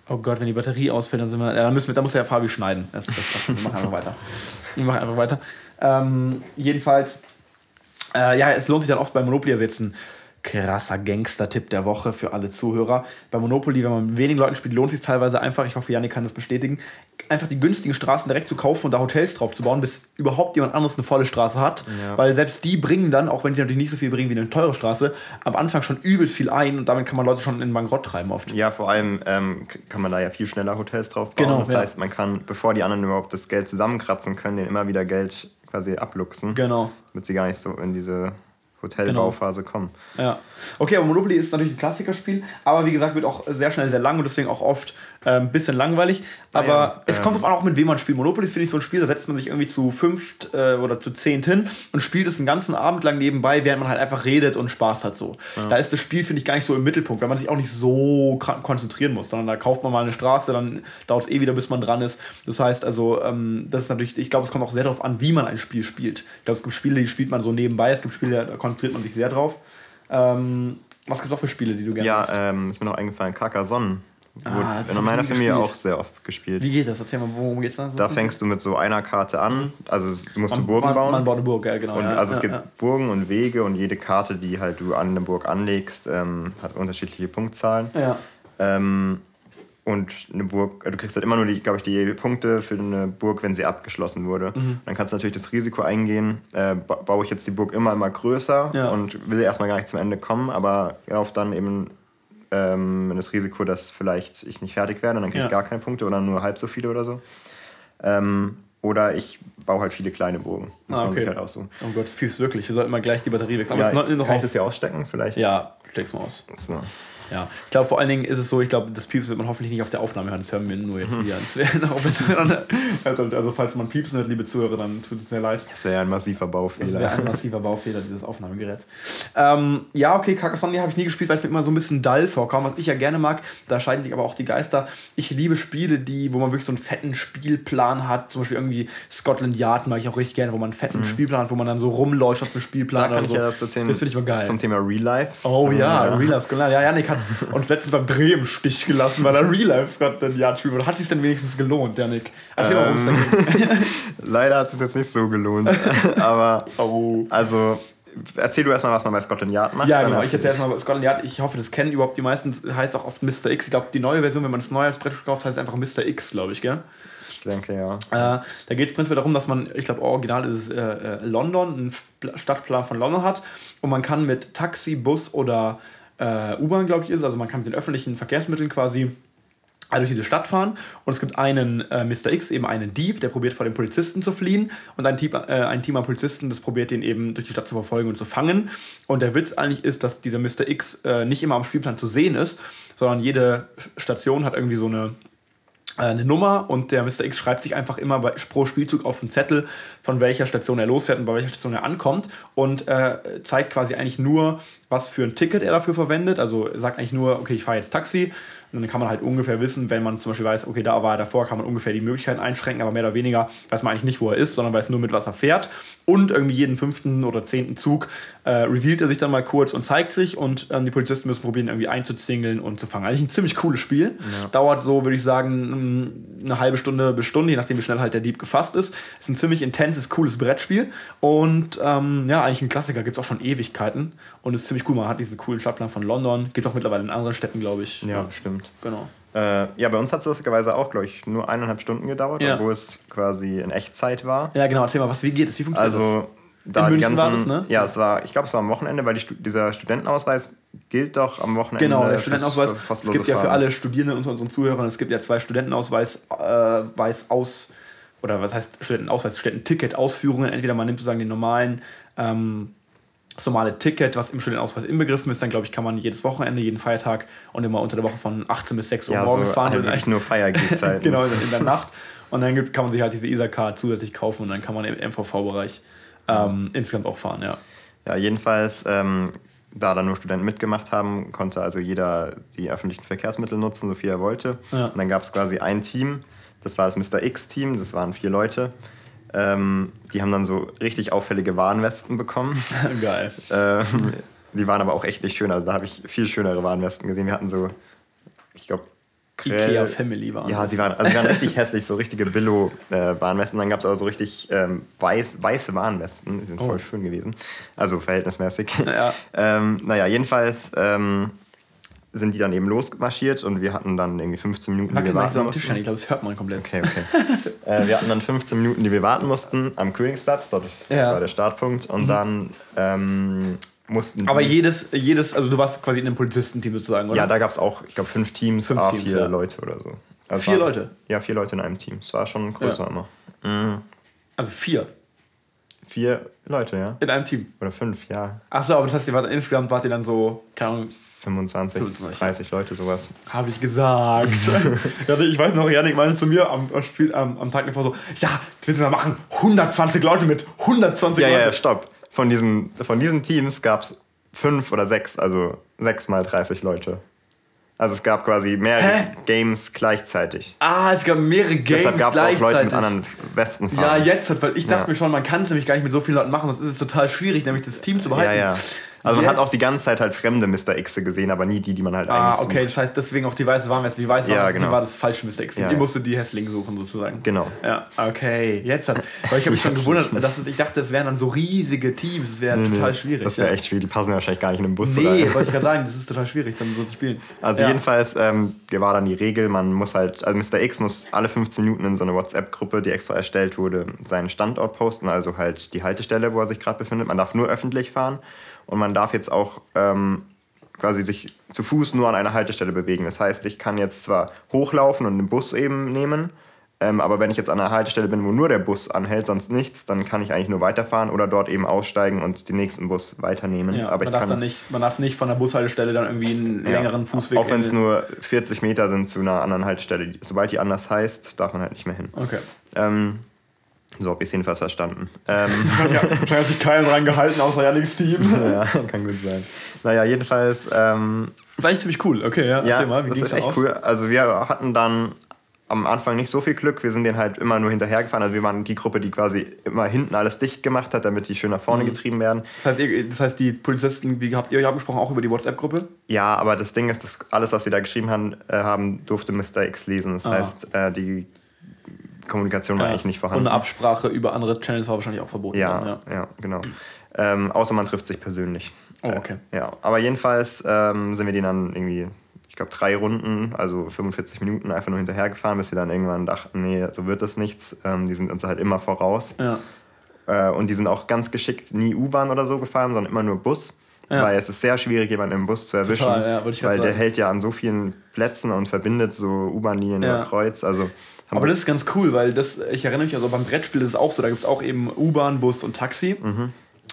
Oh Gott, wenn die Batterie ausfällt, dann sind wir, ja, dann müssen wir, da muss der Fabi schneiden. Das, das, das, wir machen einfach weiter. Wir machen einfach weiter. Ähm, jedenfalls, äh, ja, es lohnt sich dann oft bei Monopoly jetzt ein krasser Gangster-Tipp der Woche für alle Zuhörer. Bei Monopoly, wenn man mit wenigen Leuten spielt, lohnt sich teilweise einfach, ich hoffe, Janik kann das bestätigen, einfach die günstigen Straßen direkt zu kaufen und da Hotels drauf zu bauen, bis überhaupt jemand anderes eine volle Straße hat. Ja. Weil selbst die bringen dann, auch wenn sie natürlich nicht so viel bringen wie eine teure Straße, am Anfang schon übelst viel ein und damit kann man Leute schon in den Bankrott treiben oft. Ja, vor allem ähm, kann man da ja viel schneller Hotels drauf bauen. Genau, das ja. heißt, man kann, bevor die anderen überhaupt das Geld zusammenkratzen können, denen immer wieder Geld quasi abluchsen, Genau. damit sie gar nicht so in diese Hotelbauphase kommen. Ja. Okay, aber Monopoly ist natürlich ein Klassikerspiel, aber wie gesagt, wird auch sehr schnell sehr lang und deswegen auch oft äh, ein bisschen langweilig. Aber ja, es ähm, kommt auch mit wem man spielt. Monopoly ist, finde ich, so ein Spiel, da setzt man sich irgendwie zu fünft äh, oder zu zehnt hin und spielt es einen ganzen Abend lang nebenbei, während man halt einfach redet und Spaß hat so. Da ist das Spiel, finde ich, gar nicht so im Mittelpunkt, weil man sich auch nicht so konzentrieren muss, sondern da kauft man mal eine Straße, dann dauert es eh wieder, bis man dran ist. Das heißt also, ähm, das ist natürlich, ich glaube, es kommt auch sehr darauf an, wie man ein Spiel spielt. Ich glaube, es gibt Spiele, die spielt man so nebenbei, es gibt Spiele, da konzentriert man sich sehr drauf. Ähm, was gibt es auch für Spiele, die du gerne Ja, magst? ähm, ist mir noch eingefallen, Carcassonne. Ah, in meiner Familie gespielt. auch sehr oft gespielt. Wie geht das? Erzähl mal, worum geht's da? So? Da fängst du mit so einer Karte an. Also es- du musst man, du Burgen man, bauen. Man baut eine Burg, ja, genau. Und ja, also es ja, gibt ja. Burgen und Wege und jede Karte, die halt du an eine Burg anlegst, ähm, hat unterschiedliche Punktzahlen. Ja. Ähm, und eine Burg, äh, du kriegst halt immer nur die, glaube ich, die Punkte für eine Burg, wenn sie abgeschlossen wurde. Mhm. Dann kannst du natürlich das Risiko eingehen, äh, ba baue ich jetzt die Burg immer, immer größer Ja. und will erstmal gar nicht zum Ende kommen, aber auf dann eben ähm, das Risiko, dass vielleicht ich nicht fertig werde und dann kriege Ja. ich gar keine Punkte oder nur halb so viele oder so. Ähm, oder ich baue halt viele kleine Burgen. Muss Ah, man sich okay. halt aussuchen. Oh Gott, das piepst wirklich. Wir sollten mal gleich die Batterie wechseln. Ja, Aber es ist noch, kann ich das hier ausstecken? Vielleicht? Ja, steck's mal aus. So. Ja, ich glaube vor allen Dingen ist es so, ich glaube, das Pieps wird man hoffentlich nicht auf der Aufnahme hören, das hören wir nur jetzt hier. Ein bisschen- also, also falls man Piepsen hört, liebe Zuhörer, dann tut es mir leid. Das wäre ja ein massiver Das wäre Baufehler. ein massiver Baufehler dieses Aufnahmegeräts. Ähm, ja, okay, Carcassonne habe ich nie gespielt, weil es mir immer so ein bisschen dull vorkam. Was ich ja gerne mag, da scheiden sich aber auch die Geister. Ich liebe Spiele, die, wo man wirklich so einen fetten Spielplan hat. Zum Beispiel irgendwie Scotland Yard mag ich auch richtig gerne, wo man einen fetten Spielplan hat, wo man dann so rumläuft auf dem Spielplan. Da kann ich so. ja dazu erzählen. Das finde ich mal geil. Zum Thema Real Life. Oh Ähm, ja, Real Life Scotland. Ja, Janik hat uns letztens beim Dreh im Stich gelassen, weil er Real Life Scotland Yard spielt. wurde. Hat sich denn wenigstens gelohnt, Janik? Erzähl mal, worum es da geht. Leider hat es jetzt nicht so gelohnt. Aber, Oh. also, erzähl du erstmal, was man bei Scotland Yard macht. Ja, dann genau. Ich erzähl erzähle erstmal Scotland Yard. Ich hoffe, das kennen überhaupt die meisten. Heißt auch oft Mr. X. Ich glaube, die neue Version, wenn man es neu als Brett kauft, heißt einfach Mr. X, glaube ich, gell? denke, ja. Äh, da geht es prinzipiell darum, dass man, ich glaube, original ist es äh, äh, London, einen Pl- Stadtplan von London hat und man kann mit Taxi, Bus oder äh, U-Bahn, glaube ich, ist, also man kann mit den öffentlichen Verkehrsmitteln quasi alle durch diese Stadt fahren und es gibt einen äh, Mr. X, eben einen Dieb, der probiert vor den Polizisten zu fliehen und ein Team, äh, ein Team an Polizisten, das probiert den eben durch die Stadt zu verfolgen und zu fangen. Und der Witz eigentlich ist, dass dieser Mr. X äh, nicht immer am Spielplan zu sehen ist, sondern jede Station hat irgendwie so eine äh, eine Nummer und der Mr. X schreibt sich einfach immer bei, pro Spielzug auf den Zettel, von welcher Station er losfährt und bei welcher Station er ankommt und äh, zeigt quasi eigentlich nur, was für ein Ticket er dafür verwendet. Also sagt eigentlich nur, okay, ich fahre jetzt Taxi und dann kann man halt ungefähr wissen, wenn man zum Beispiel weiß, okay, da war er davor, kann man ungefähr die Möglichkeiten einschränken, aber mehr oder weniger weiß man eigentlich nicht, wo er ist, sondern weiß nur, mit was er fährt. Und irgendwie jeden fünften oder zehnten Zug äh, revealt er sich dann mal kurz und zeigt sich und ähm, die Polizisten müssen probieren, irgendwie einzuzingeln und zu fangen. Eigentlich ein ziemlich cooles Spiel. Dauert so, würde ich sagen, mm, eine halbe Stunde bis Stunde, je nachdem, wie schnell halt der Dieb gefasst ist. Ist ein ziemlich intenses, cooles Brettspiel. Und ähm, ja, eigentlich ein Klassiker, gibt es auch schon Ewigkeiten. Und ist ziemlich cool. Man hat diesen coolen Stadtplan von London. Gibt auch mittlerweile in anderen Städten, glaube ich. Ja, stimmt. Genau. Äh, ja, bei uns hat es lustigerweise auch, glaube ich, nur eineinhalb Stunden gedauert, Ja. obwohl es quasi in Echtzeit war. Ja, genau. Erzähl mal, was, wie geht es? Wie funktioniert Also, da die München ganzen. war das, ne? Ja, es war, ich glaube, es war am Wochenende, weil die, dieser Studentenausweis gilt doch am das? Wochenende. Genau, der Studentenausweis. Es gibt ja für alle Studierenden unter unseren Zuhörern, es gibt ja zwei Studentenausweis äh, Weiß aus, oder was heißt Studentenausweis, Studententicket-Ausführungen. Entweder man nimmt sozusagen den normalen, ähm, das normale Ticket, was im Studentenausweis inbegriffen ist, dann glaube ich, kann man jedes Wochenende, jeden Feiertag und immer unter der Woche von 18 bis 6 Uhr Ja, morgens so fahren. halt Und wirklich nur Feiergehzeiten. genau, in der Nacht. Und dann gibt, kann man sich halt diese ISA-Card zusätzlich kaufen und dann kann man im MVV-Bereich ähm, insgesamt auch fahren, ja. Ja, jedenfalls, ähm, da dann nur Studenten mitgemacht haben, konnte also jeder die öffentlichen Verkehrsmittel nutzen, so viel er wollte. Ja. Und dann gab es quasi ein Team, das war das Mr. X-Team, das waren vier Leute. Ähm, die haben dann so richtig auffällige Warnwesten bekommen. Geil. ähm, die waren aber auch echt nicht schön. Also da habe ich viel schönere Warnwesten gesehen. Wir hatten so, ich glaube, Ikea Family waren Ja, die waren, also die waren richtig hässlich, so richtige Billo-Warnwesten. Dann gab es aber so richtig ähm, weiß, weiße Warnwesten, die sind Oh. voll schön gewesen. Also verhältnismäßig. Ja. ähm, naja, jedenfalls ähm, sind die dann eben losmarschiert und wir hatten dann irgendwie 15 Minuten, die Wackel wir nicht so warten Tisch mussten. an, ich glaube, das hört man komplett. Okay, okay. äh, wir hatten dann 15 Minuten, die wir warten mussten am Königsplatz. Dort Ja. Mhm. war der Startpunkt. Und dann ähm, mussten Aber die- jedes, jedes, also du warst quasi in einem Polizistenteam sozusagen, oder? Ja, da gab es auch, ich glaube, fünf Teams, Fünf ah, Teams, vier ja. Leute oder so. Also Vier waren- Leute? Ja, vier Leute in einem Team. Es war schon größer Ja. immer. Mhm. Also vier Vier Leute, ja. in einem Team. Oder fünf, ja. Achso, aber das heißt, ihr wart, insgesamt wart ihr dann so, keine Ahnung, 25, 25, 30 Leute, sowas. habe ich gesagt. ja, ich weiß noch, Janik meinte zu mir am, am, am, Tag davor so, ja, mal machen? 120 Leute mit 120 Ja, ja, Leute. ja, stopp. Von diesen, von diesen Teams gab es fünf oder sechs, also sechs mal 30 Leute. Also es gab quasi mehrere Hä? Games gleichzeitig. Ah, es gab mehrere Games Deshalb gab es auch Leute mit anderen Westen Ja, jetzt, weil ich dachte Ja. mir schon, man kann es nämlich gar nicht mit so vielen Leuten machen, sonst ist es total schwierig, nämlich das Team zu behalten. ja, ja. Also man hat Jetzt- auch die ganze Zeit halt fremde Mr. X gesehen, aber nie die, die man halt Ah, eigentlich okay, sucht. das heißt deswegen auch die weiße Warnweste. Die weiße Ja, Warnweste, genau. die war das falsche Mr. X. Ja, Die musste die Hässling suchen sozusagen. Genau. Ja, okay, jetzt hat. Weil ich habe mich schon Jetzt gewundert, dass es, ich dachte, es wären dann so riesige Teams, es wäre Nee, nee, total schwierig. Das wäre ja. echt schwierig. Die passen ja wahrscheinlich gar nicht in den Bus Nee, rein. wollte ich gerade sagen, das ist total schwierig, dann so zu spielen. Also ja. jedenfalls ähm, war dann die Regel, man muss halt, also Mr. X muss alle 15 Minuten in so eine WhatsApp-Gruppe, die extra erstellt wurde, seinen Standort posten, also halt die Haltestelle, wo er sich gerade befindet. Man darf nur öffentlich fahren und man darf jetzt auch ähm, quasi sich zu Fuß nur an einer Haltestelle bewegen. Das heißt, ich kann jetzt zwar hochlaufen und den Bus eben nehmen, ähm, aber wenn ich jetzt an einer Haltestelle bin, wo nur der Bus anhält, sonst nichts, dann kann ich eigentlich nur weiterfahren oder dort eben aussteigen und den nächsten Bus weiternehmen. Ja, aber man, ich darf kann dann nicht, man darf nicht von der Bushaltestelle dann irgendwie einen Ja. längeren Fußweg. Auch wenn es nur 40 Meter sind zu einer anderen Haltestelle. Sobald die anders heißt, darf man halt nicht mehr hin. Okay. Ähm, so habe ich es jedenfalls verstanden. Ähm, Ja, wahrscheinlich hat sich keiner dran gehalten, außer Janiks Team. ja, kann gut sein. Naja, jedenfalls, ähm, Das ist eigentlich ziemlich cool. Okay, ja, ja, erzähl mal, wie das ist echt aus? cool. Also wir hatten dann am Anfang nicht so viel Glück. Wir sind den halt immer nur hinterhergefahren. Also wir waren die Gruppe, die quasi immer hinten alles dicht gemacht hat, damit die schön nach Mhm. vorne getrieben werden. Das heißt, ihr, das heißt, die Polizisten, wie habt ihr euch abgesprochen, auch über die WhatsApp-Gruppe? Ja, aber das Ding ist, dass alles, was wir da geschrieben haben, äh, haben durfte Mr. X lesen. Das Ah. heißt, äh, die Kommunikation war eigentlich nicht vorhanden. Und eine Absprache über andere Channels war wahrscheinlich auch verboten. Ja, dann, ja. genau. Ähm, außer man trifft sich persönlich. Oh, okay. Ja, aber jedenfalls ähm, sind wir denen dann irgendwie, ich glaube, drei Runden, also 45 Minuten einfach nur hinterhergefahren, bis wir dann irgendwann dachten, nee, so wird das nichts. Ähm, die sind uns halt immer voraus. Ja. Äh, und die sind auch ganz geschickt nie U-Bahn oder so gefahren, sondern immer nur Bus. Ja. Weil es ist sehr schwierig, jemanden im Bus zu erwischen. Total, ja, weil der hält ja an so vielen Plätzen und verbindet so U-Bahn-Linien Ja. über Kreuz. Also Aber das ist ganz cool, weil das, ich erinnere mich, also beim Brettspiel ist es auch so, da gibt es auch eben U-Bahn, Bus und Taxi.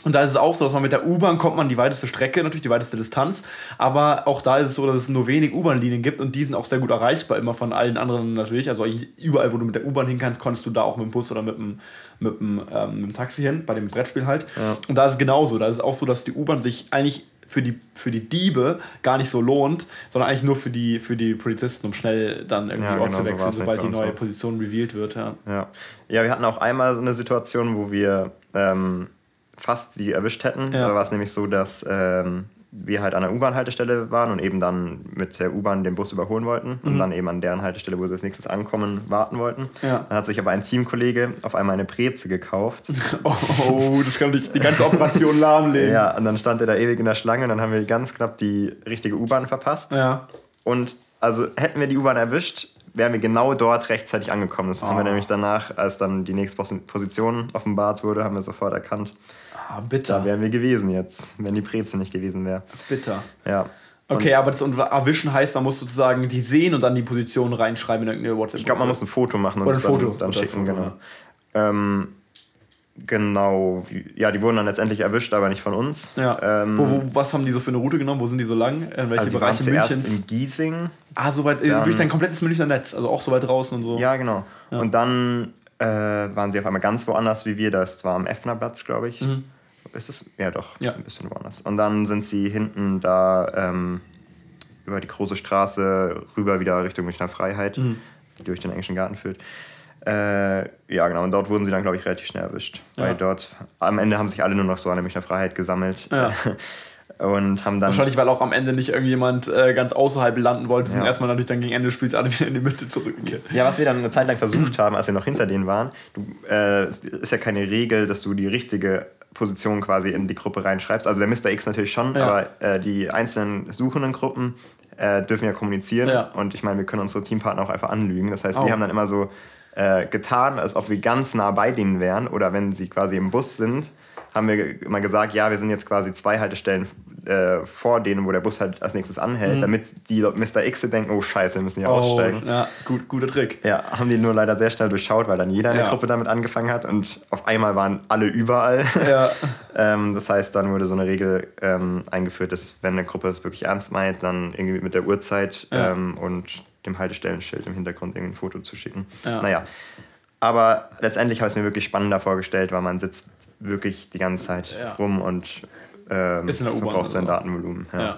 Und da ist es auch so, dass man mit der U-Bahn kommt man die weiteste Strecke, natürlich die weiteste Distanz, aber auch da ist es so, dass es nur wenig U-Bahn-Linien gibt und die sind auch sehr gut erreichbar, immer von allen anderen natürlich. Also überall, wo du mit der U-Bahn hin kannst, konntest du da auch mit dem Bus oder mit dem, mit dem, ähm, mit dem Taxi hin, bei dem Brettspiel halt. Und da ist es genauso. Da ist es auch so, dass die U-Bahn sich eigentlich für die, für die Diebe gar nicht so lohnt, sondern eigentlich nur für die, für die Polizisten, um schnell dann irgendwie Ja, Ort genau zu so wechseln, nicht sobald die neue auch. Position revealed wird. Ja. Ja. ja, wir hatten auch einmal so eine Situation, wo wir ähm, fast sie erwischt hätten. Ja. Da war es nämlich so, dass ähm, wir halt an der U-Bahn-Haltestelle waren und eben dann mit der U-Bahn den Bus überholen wollten und dann eben an deren Haltestelle, wo sie als nächstes ankommen, warten wollten. Ja. Dann hat sich aber ein Teamkollege auf einmal eine Breze gekauft. Oh, das kann die, die ganze Operation lahmlegen. ja, und dann stand er da ewig in der Schlange und dann haben wir ganz knapp die richtige U-Bahn verpasst. Ja. Und also hätten wir die U-Bahn erwischt, wären wir genau dort rechtzeitig angekommen. Das haben wir Oh. nämlich danach, als dann die nächste Pos- Position offenbart wurde, haben wir sofort erkannt, Ah, da bitter. wären wir gewesen jetzt, wenn die Breze nicht gewesen wäre. Bitter. Ja. Okay, aber das erwischen heißt, man muss sozusagen die sehen und dann die Position reinschreiben in irgendeine WhatsApp. Ich glaube, man muss ein Foto machen und Oder ein dann, Foto. dann ein schicken, Foto, genau. Ähm, genau, ja, die wurden dann letztendlich erwischt, aber nicht von uns. Ja. Ähm, wo, wo, was haben die so für eine Route genommen? Wo sind die so lang? In welche also Bereiche zuerst Münchens? in Giesing. ah, soweit, äh, dann- durch dein komplettes Münchner Netz, also auch so weit draußen und so. Ja, genau. Und dann äh, waren sie auf einmal ganz woanders wie wir. Das war am Effnerplatz, glaube ich. Ist es? Ja, doch. Mhm. Ja. Ein bisschen woanders. Und dann sind sie hinten da ähm, über die große Straße rüber wieder Richtung Münchner Freiheit, Mhm. die durch den englischen Garten führt. Äh, ja, genau. Und dort wurden sie dann, glaube ich, relativ schnell erwischt. Ja. Weil dort am Ende haben sich alle nur noch so an der Münchner Freiheit gesammelt. Ja. Und haben dann. Wahrscheinlich, weil auch am Ende nicht irgendjemand äh, ganz außerhalb landen wollte, Ja. erstmal natürlich dann gegen Ende des Spiels alle wieder in die Mitte zurückgekehrt. Ja, was wir dann eine Zeit lang versucht haben, als wir noch hinter denen waren, du, äh, ist ja keine Regel, dass du die richtige Position quasi in die Gruppe reinschreibst. Also der Mr. X natürlich schon, Ja. aber äh, die einzelnen suchenden Gruppen äh, dürfen ja kommunizieren. Ja. Und ich meine, wir können unsere Teampartner auch einfach anlügen. Das heißt, Oh. wir haben dann immer so äh, getan, als ob wir ganz nah bei denen wären oder wenn sie quasi im Bus sind, haben wir immer gesagt, ja, wir sind jetzt quasi zwei Haltestellen äh, vor denen, wo der Bus halt als nächstes anhält, damit die Mr. X denken, oh scheiße, wir müssen hier aussteigen. Mhm. ja, gut, guter Trick. Ja, haben die nur leider sehr schnell durchschaut, weil dann jeder in der Ja. Gruppe damit angefangen hat und auf einmal waren alle überall. Ja. ähm, das heißt, dann wurde so eine Regel ähm, eingeführt, dass wenn eine Gruppe es wirklich ernst meint, dann irgendwie mit der Uhrzeit Ja. ähm, und dem Haltestellenschild im Hintergrund irgendwie ein Foto zu schicken. Ja. Naja, aber letztendlich habe ich es mir wirklich spannender vorgestellt, weil man sitzt wirklich die ganze Zeit Ja. rum und ähm, verbraucht sein. Datenvolumen. Ja.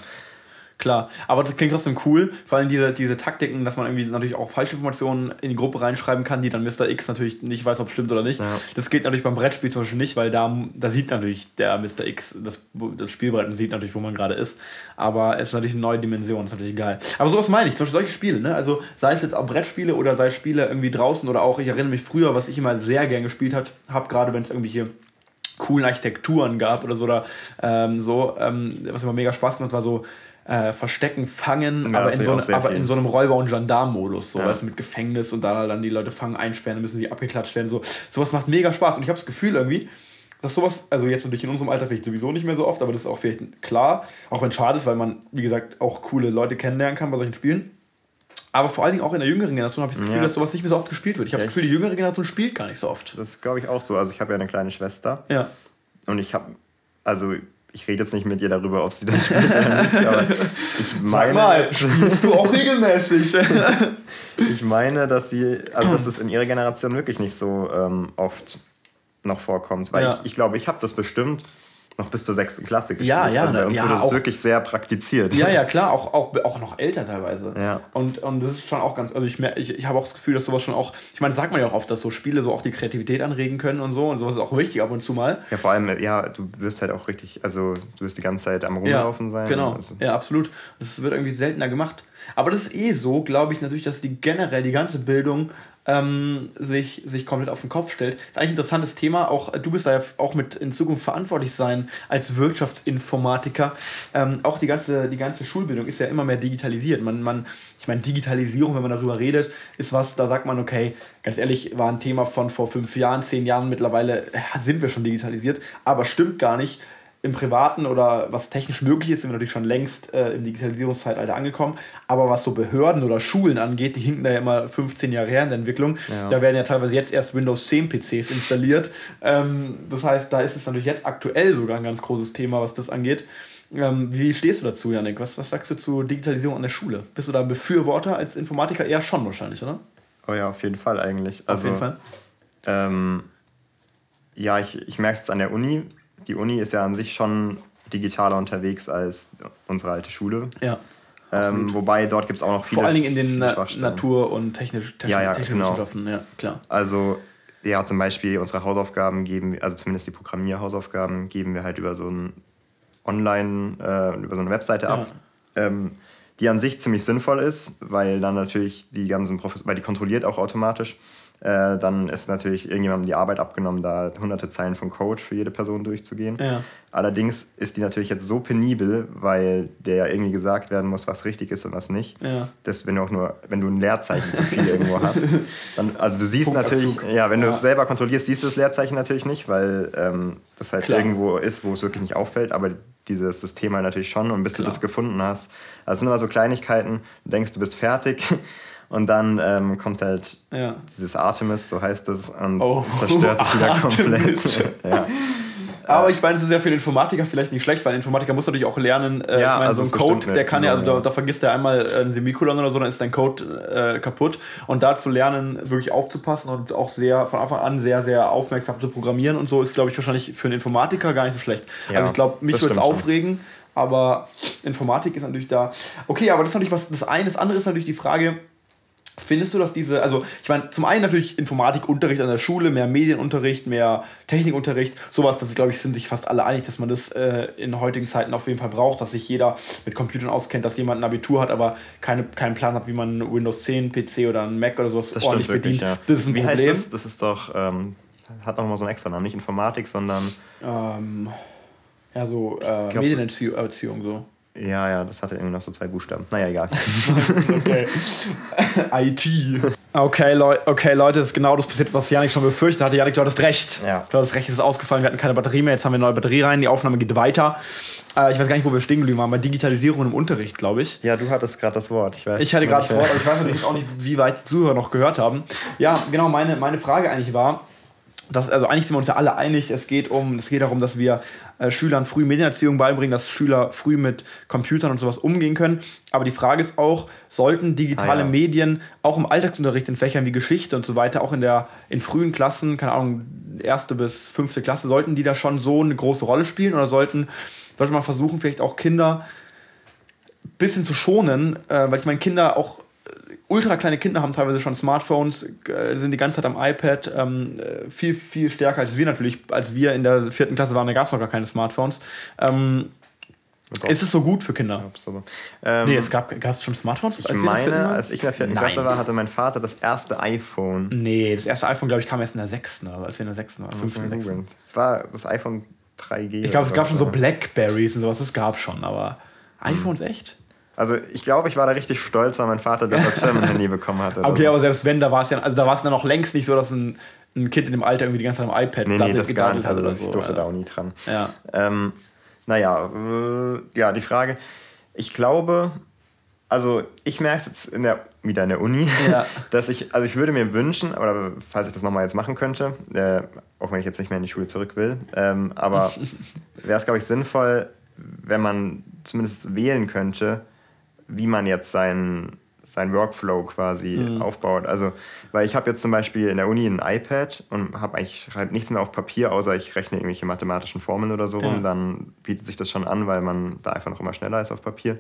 Klar, aber das klingt trotzdem cool. Vor allem diese, diese Taktiken, dass man irgendwie natürlich auch Falschinformationen in die Gruppe reinschreiben kann, die dann Mr. X natürlich nicht weiß, ob es stimmt oder nicht. Ja. Das geht natürlich beim Brettspiel zum Beispiel nicht, weil da, da sieht natürlich der Mr. X das, das Spielbrett und sieht natürlich, wo man gerade ist. Aber es ist natürlich eine neue Dimension, ist natürlich geil. Aber sowas meine ich, zum Beispiel solche Spiele, ne? Also sei es jetzt auch Brettspiele oder sei es Spiele irgendwie draußen oder auch, ich erinnere mich früher, was ich immer sehr gern gespielt habe, gerade wenn es irgendwelche coolen Architekturen gab oder so, oder ähm, so, ähm, was immer mega Spaß gemacht war so äh, Verstecken, Fangen, Ja, aber, in so, ne, sehr aber in so einem Räuber- und Gendarm-Modus, so, Ja. weißt mit Gefängnis und da dann die Leute fangen, einsperren, dann müssen die abgeklatscht werden, so. Sowas macht mega Spaß und ich habe das Gefühl irgendwie, dass sowas, also jetzt natürlich in unserem Alter vielleicht sowieso nicht mehr so oft, aber das ist auch vielleicht klar, auch wenn es schade ist, weil man, wie gesagt, auch coole Leute kennenlernen kann bei solchen Spielen. Aber vor allen Dingen auch in der jüngeren Generation habe ich das Gefühl, Ja. dass sowas nicht mehr so oft gespielt wird. Ich habe Ja, das Gefühl, die jüngere Generation spielt gar nicht so oft. Das glaube ich auch so. Also ich habe ja eine kleine Schwester. Ja. Und ich habe, also ich rede jetzt nicht mit ihr darüber, ob sie das spielt oder nicht, aber ich meine, spielst du auch regelmäßig? ich meine, dass sie, also dass es in ihrer Generation wirklich nicht so ähm, oft noch vorkommt. Weil Ja. ich, ich glaube, ich habe das bestimmt noch bis zur sechsten Klasse gespielt. Ja, ja, also bei uns ja, wurde das auch- wirklich sehr praktiziert. Ja, ja, klar, auch, auch, auch noch älter teilweise. Ja. Und, und das ist schon auch ganz, also ich, ich, ich habe auch das Gefühl, dass sowas schon auch, ich meine, das sagt man ja auch oft, dass so Spiele so auch die Kreativität anregen können und so und sowas ist auch wichtig ab und zu mal. Ja, vor allem, ja, du wirst halt auch richtig, also du wirst die ganze Zeit am Rumlaufen sein. Genau, Also, ja, absolut. Das wird irgendwie seltener gemacht. Aber das ist eh so, glaube ich, natürlich, dass die generell die ganze Bildung ähm, sich, sich komplett auf den Kopf stellt. Das ist eigentlich ein interessantes Thema. Auch du bist da ja auch mit in Zukunft verantwortlich sein als Wirtschaftsinformatiker. Ähm, auch die ganze, die ganze Schulbildung ist ja immer mehr digitalisiert. Man, man, ich meine, Digitalisierung, wenn man darüber redet, ist was, da sagt man, okay, ganz ehrlich, war ein Thema von vor fünf Jahren, zehn Jahren. Mittlerweile sind wir schon digitalisiert, aber stimmt gar nicht im Privaten oder was technisch möglich ist, sind wir natürlich schon längst äh, im Digitalisierungszeitalter angekommen. Aber was so Behörden oder Schulen angeht, die hinken da ja immer 15 Jahre her in der Entwicklung. Ja. Da werden ja teilweise jetzt erst Windows 10 PCs installiert. Ähm, das heißt, da ist es natürlich jetzt aktuell sogar ein ganz großes Thema, was das angeht. Ähm, wie stehst du dazu, Janik? Was, was sagst du zu Digitalisierung an der Schule? Bist du da Befürworter als Informatiker? Eher schon wahrscheinlich, oder? Oh ja, auf jeden Fall eigentlich. Also, auf jeden Fall. Ähm, ja, ich, ich merke es an der Uni die Uni ist ja an sich schon digitaler unterwegs als unsere alte Schule. Ja. Ähm, wobei dort gibt es auch noch viele. Vor allen Dingen in den Na Natur- und technisch, technisch, ja, ja, technischen genau. Wissenschaften, ja, klar. Also, ja, zum Beispiel unsere Hausaufgaben geben, also zumindest die Programmierhausaufgaben geben wir halt über so ein Online, äh, über so eine Webseite ja. ab. Ähm, die an sich ziemlich sinnvoll ist, weil dann natürlich die ganzen Profes weil die kontrolliert auch automatisch äh, dann ist natürlich irgendjemandem die Arbeit abgenommen, da hunderte Zeilen von Code für jede Person durchzugehen. Ja. Allerdings ist die natürlich jetzt so penibel, weil der ja irgendwie gesagt werden muss, was richtig ist und was nicht. Ja. Dass wenn du auch nur, wenn du ein Leerzeichen zu viel irgendwo hast, dann, also du siehst natürlich, ja, wenn ja. du es selber kontrollierst, siehst du das Leerzeichen natürlich nicht, weil ähm, das halt Klar. irgendwo ist, wo es wirklich nicht auffällt, aber dieses System halt natürlich schon und bis Klar. du das gefunden hast. Also es sind immer so Kleinigkeiten, du denkst, du bist fertig und dann ähm, kommt halt ja. dieses Artemis, so heißt es, und oh, zerstört dich wieder komplett. ja. Aber ich meine, es ist ja für den Informatiker vielleicht nicht schlecht, weil ein Informatiker muss natürlich auch lernen. Äh, ja, ich meine, also so ein Code, der kann ja, also da, da, vergisst er einmal äh, ein Semikolon oder so, dann ist dein Code äh, kaputt. Und da zu lernen, wirklich aufzupassen und auch sehr von Anfang an sehr, sehr aufmerksam zu programmieren und so, ist, glaube ich, wahrscheinlich für einen Informatiker gar nicht so schlecht. Ja, also ich glaube, mich würde es aufregen, aber Informatik ist natürlich da. Okay, aber das ist natürlich was, das eine. Das andere ist natürlich die Frage, Findest du, dass diese, also ich meine, zum einen natürlich Informatikunterricht an der Schule, mehr Medienunterricht, mehr Technikunterricht, sowas, das glaube ich, sind sich fast alle einig, dass man das äh, in heutigen Zeiten auf jeden Fall braucht, dass sich jeder mit Computern auskennt, dass jemand ein Abitur hat, aber keine, keinen Plan hat, wie man Windows 10, PC oder ein Mac oder sowas das ordentlich wirklich, bedient. Ja. Das ist ein wie Problem. heißt das? Das ist doch, ähm, hat auch mal so einen extra Namen, nicht Informatik, sondern. Ähm, ja, so äh, Medienerziehung so. Ja, ja, das hatte irgendwie noch so zwei Buchstaben. Naja, egal. okay. IT. Okay, Leu okay, Leute, das ist genau das passiert, was Janik schon befürchtet hatte. Janik, du hattest recht. Ja. Du hattest recht, es ist ausgefallen, wir hatten keine Batterie mehr, jetzt haben wir eine neue Batterie rein, die Aufnahme geht weiter. Äh, ich weiß gar nicht, wo wir stehen geblieben waren, bei Digitalisierung im Unterricht, glaube ich. Ja, du hattest gerade das Wort. Ich, weiß, ich hatte gerade das Wort, aber ich weiß natürlich auch nicht, wie weit die Zuhörer noch gehört haben. Ja, genau, meine, meine Frage eigentlich war, das, also eigentlich sind wir uns ja alle einig, es geht, um, es geht darum, dass wir äh, Schülern früh Medienerziehung beibringen, dass Schüler früh mit Computern und sowas umgehen können. Aber die Frage ist auch, sollten digitale ah, ja. Medien auch im Alltagsunterricht in Fächern wie Geschichte und so weiter, auch in der in frühen Klassen, keine Ahnung, erste bis fünfte Klasse, sollten die da schon so eine große Rolle spielen oder sollten, sollte man versuchen, vielleicht auch Kinder ein bisschen zu schonen, äh, weil ich meine, Kinder auch ultra kleine Kinder haben teilweise schon Smartphones, äh, sind die ganze Zeit am iPad, ähm, äh, viel, viel stärker als wir natürlich. Als wir in der vierten Klasse waren, da gab es noch gar keine Smartphones. Ähm, ist es so gut für Kinder? Ähm, nee, es gab es schon Smartphones. Ich meine, als ich in der vierten Klasse war, hatte mein Vater das erste iPhone. Nee, das erste iPhone, glaube ich, kam erst in der sechsten, aber als wir in der sechsten waren. Es war das iPhone 3G. Ich glaube, es gab schon so Blackberries und sowas, das gab schon, aber hm. iPhones echt? Also ich glaube, ich war da richtig stolz, weil mein Vater das als Firmenhandy bekommen hatte. Okay, so. aber selbst wenn, da war es ja, also da war es dann noch längst nicht so, dass ein, ein Kind in dem Alter irgendwie die ganze Zeit am iPad nee, nee, das gar nicht. Also ich so, durfte ja. da auch nie dran. Ja. Ähm, naja, äh, ja, die Frage. Ich glaube, also ich merke es jetzt in der, wieder in der Uni, ja. dass ich, also ich würde mir wünschen, oder falls ich das nochmal jetzt machen könnte, äh, auch wenn ich jetzt nicht mehr in die Schule zurück will, ähm, aber wäre es, glaube ich, sinnvoll, wenn man zumindest wählen könnte, wie man jetzt seinen sein Workflow quasi mhm. aufbaut. Also, weil ich habe jetzt zum Beispiel in der Uni ein iPad und habe eigentlich halt nichts mehr auf Papier, außer ich rechne irgendwelche mathematischen Formeln oder so ja. rum, dann bietet sich das schon an, weil man da einfach noch immer schneller ist auf Papier.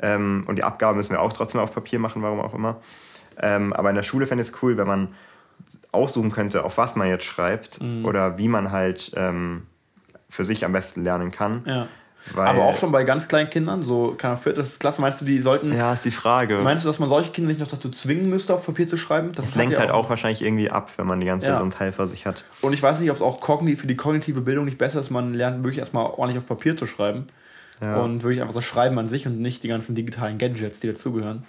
Ähm, und die Abgaben müssen wir auch trotzdem auf Papier machen, warum auch immer. Ähm, aber in der Schule fände ich es cool, wenn man aussuchen könnte, auf was man jetzt schreibt mhm. oder wie man halt ähm, für sich am besten lernen kann. Ja Weil aber auch schon bei ganz kleinen Kindern, so keine vierte Klasse, meinst du, die sollten. Ja, ist die Frage. Meinst du, dass man solche Kinder nicht noch dazu zwingen müsste, auf Papier zu schreiben? Das, das lenkt halt auch, auch wahrscheinlich irgendwie ab, wenn man die ganze Zeit ja. so einen Teil vor sich hat. Und ich weiß nicht, ob es auch für die kognitive Bildung nicht besser ist, man lernt wirklich erstmal ordentlich auf Papier zu schreiben. Ja. Und wirklich einfach so schreiben an sich und nicht die ganzen digitalen Gadgets, die dazugehören.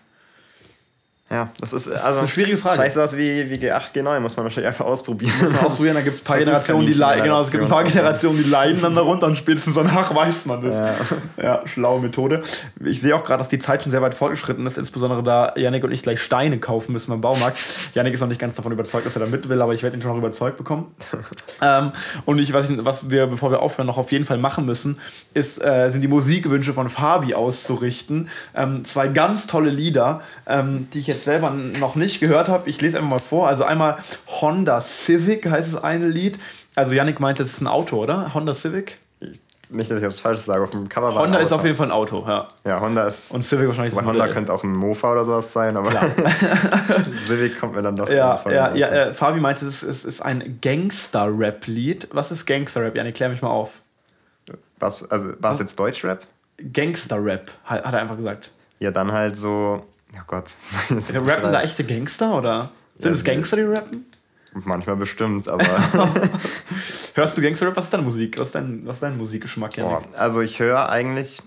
Ja, das ist, das also ist eine schwierige Frage. Vielleicht sowas wie, wie G8, G9 muss man wahrscheinlich einfach ausprobieren. Muss man ausprobieren, da gibt es ein paar Generationen, die leiden. Genau, es gibt ein paar Generationen, die leiden dann darunter und spätestens danach weiß man das. Ja, ja schlaue Methode. Ich sehe auch gerade, dass die Zeit schon sehr weit fortgeschritten ist, insbesondere da Janik und ich gleich Steine kaufen müssen beim Baumarkt. Janik ist noch nicht ganz davon überzeugt, dass er da mit will, aber ich werde ihn schon noch überzeugt bekommen. ähm, und ich weiß nicht, was wir, bevor wir aufhören, noch auf jeden Fall machen müssen, ist, äh, sind die Musikwünsche von Fabi auszurichten. Ähm, zwei ganz tolle Lieder, ähm, die ich jetzt selber noch nicht gehört habe. Ich lese einfach mal vor. Also einmal Honda Civic heißt das eine Lied. Also Yannick meint, das ist ein Auto, oder? Honda Civic? Ich, nicht, dass ich was Falsches sage. Auf dem Cover Honda ist auf jeden Fall ein Auto, ja. Ja, Honda ist. Und Civic wahrscheinlich ist Honda könnte auch ein Mofa oder sowas sein, aber Civic kommt mir dann doch. Ja, ja, ja äh, Fabi meinte, es ist, es ist ein Gangster-Rap-Lied. Was ist Gangster-Rap? Janik, klär mich mal auf. Was, also, war es jetzt Deutsch-Rap? Gangster-Rap, hat er einfach gesagt. Ja, dann halt so Oh Gott. rappen da echte Gangster oder sind ja, es Gangster, die rappen? Manchmal bestimmt, aber. Hörst du Gangster-Rap? Was ist deine Musik? Was ist dein, was ist dein Musikgeschmack? Boah, also ich höre eigentlich,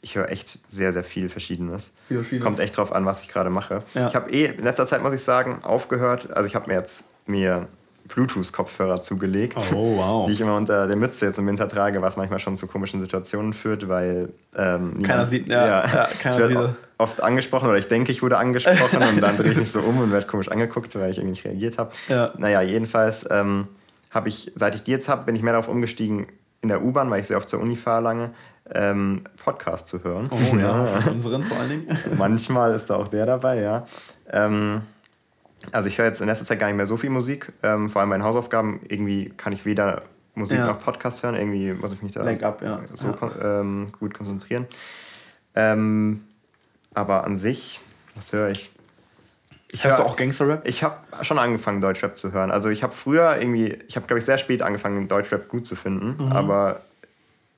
ich höre echt sehr, sehr viel Verschiedenes. Viel Verschiedenes. Kommt echt drauf an, was ich gerade mache. Ja. Ich habe eh in letzter Zeit, muss ich sagen, aufgehört. Also ich habe mir jetzt mir Bluetooth-Kopfhörer zugelegt, oh, wow. die ich immer unter der Mütze jetzt im Winter trage, was manchmal schon zu komischen Situationen führt, weil ähm, keiner sieht, ja, ja, ja keiner ich oft angesprochen oder ich denke, ich wurde angesprochen und dann drehe ich mich so um und werde komisch angeguckt, weil ich irgendwie nicht reagiert habe. Ja. Naja, jedenfalls ähm, habe ich, seit ich die jetzt habe, bin ich mehr darauf umgestiegen, in der U-Bahn, weil ich sehr oft zur Uni fahre lange, ähm, Podcast zu hören. Oh ja, von unseren vor allen Dingen. Manchmal ist da auch der dabei, ja. Ähm, also ich höre jetzt in letzter Zeit gar nicht mehr so viel Musik, ähm, vor allem bei den Hausaufgaben. Irgendwie kann ich weder Musik ja. noch Podcast hören, irgendwie muss ich mich da up, ja. so ja. Kon ähm, gut konzentrieren. Ähm, aber an sich, was höre ich? ich Hörst hör, du auch Gangster-Rap? Ich habe schon angefangen, Deutschrap zu hören. Also ich habe früher irgendwie, ich habe glaube ich sehr spät angefangen, Deutschrap gut zu finden, mhm. aber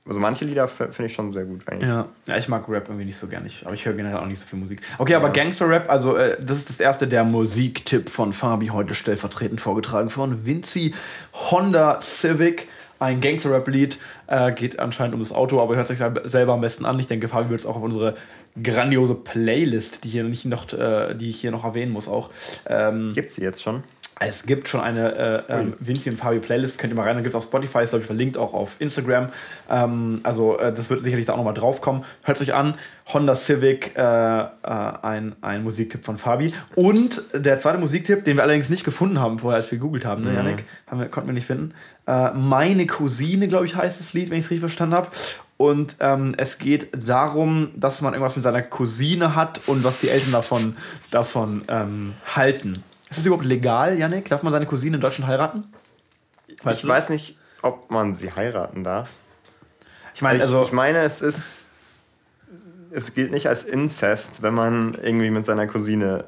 also manche Lieder finde ich schon sehr gut eigentlich. Ja. ja, ich mag Rap irgendwie nicht so gerne, aber ich höre generell auch nicht so viel Musik. Okay, aber Gangster-Rap, also äh, das ist das erste der Musiktipp von Fabi, heute stellvertretend vorgetragen von Vinci Honda Civic. Ein Gangster-Rap-Lied äh, geht anscheinend um das Auto, aber hört sich selber am besten an. Ich denke, Fabi wird es auch auf unsere grandiose Playlist, die, hier nicht noch, äh, die ich hier noch erwähnen muss, auch. Ähm, Gibt sie jetzt schon? Es gibt schon eine äh, ähm, Vinci und Fabi Playlist, könnt ihr mal rein, dann gibt es auf Spotify, ist glaube ich verlinkt, auch auf Instagram. Ähm, also äh, das wird sicherlich da auch nochmal drauf kommen. Hört sich an, Honda Civic, äh, äh, ein, ein Musiktipp von Fabi. Und der zweite Musiktipp, den wir allerdings nicht gefunden haben vorher, als wir gegoogelt haben, ne, mhm. Janik? Haben wir, konnten wir nicht finden. Äh, Meine Cousine, glaube ich, heißt das Lied, wenn ich es richtig verstanden habe. Und ähm, es geht darum, dass man irgendwas mit seiner Cousine hat und was die Eltern davon, davon ähm, halten. Ist es überhaupt legal, Yannick? Darf man seine Cousine in Deutschland heiraten? Weißt ich weiß nicht, ob man sie heiraten darf. Ich meine, also, ich meine, es ist. Es gilt nicht als Inzest, wenn man irgendwie mit seiner Cousine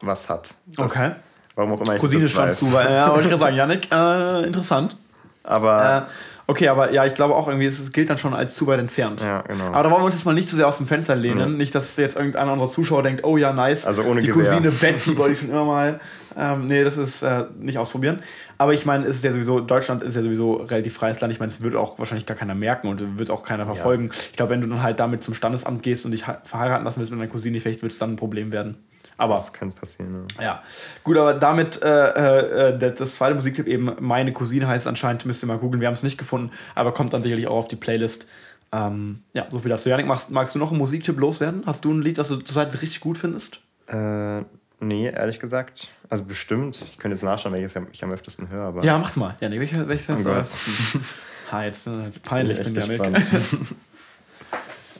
was hat. Das, okay. Warum auch immer ich Cousine das stand zu, weil, ja, wollte ich gerade sagen, Yannick, äh, interessant. Aber. Äh, Okay, aber ja, ich glaube auch irgendwie, es gilt dann schon als zu weit entfernt. Ja, genau. Aber da wollen wir uns jetzt mal nicht zu sehr aus dem Fenster lehnen. Mhm. Nicht, dass jetzt irgendeiner unserer Zuschauer denkt, oh ja, nice. Also ohne Die Gewehr. Cousine Betty wollte ich schon immer mal. Ähm, nee, das ist äh, nicht ausprobieren. Aber ich meine, es ist ja sowieso, Deutschland ist ja sowieso relativ freies Land. Ich meine, es wird auch wahrscheinlich gar keiner merken und wird auch keiner verfolgen. Ja. Ich glaube, wenn du dann halt damit zum Standesamt gehst und dich verheiraten lassen willst mit deiner Cousine, vielleicht wird es dann ein Problem werden. Aber, das könnte passieren. Ja. ja. Gut, aber damit äh, äh, das zweite Musiktipp eben, meine Cousine heißt anscheinend, müsst ihr mal googeln, wir haben es nicht gefunden, aber kommt dann sicherlich auch auf die Playlist. Ähm, ja, so viel dazu. Janik, magst, magst du noch einen Musiktipp loswerden? Hast du ein Lied, das du zurzeit richtig gut findest? Äh, nee, ehrlich gesagt. Also bestimmt. Ich könnte jetzt nachschauen, welches ich am öftesten höre. Aber ja, mach's mal. Janik, welches, welches oh du am öftesten? Hi, das ist peinlich, ich bin Janik.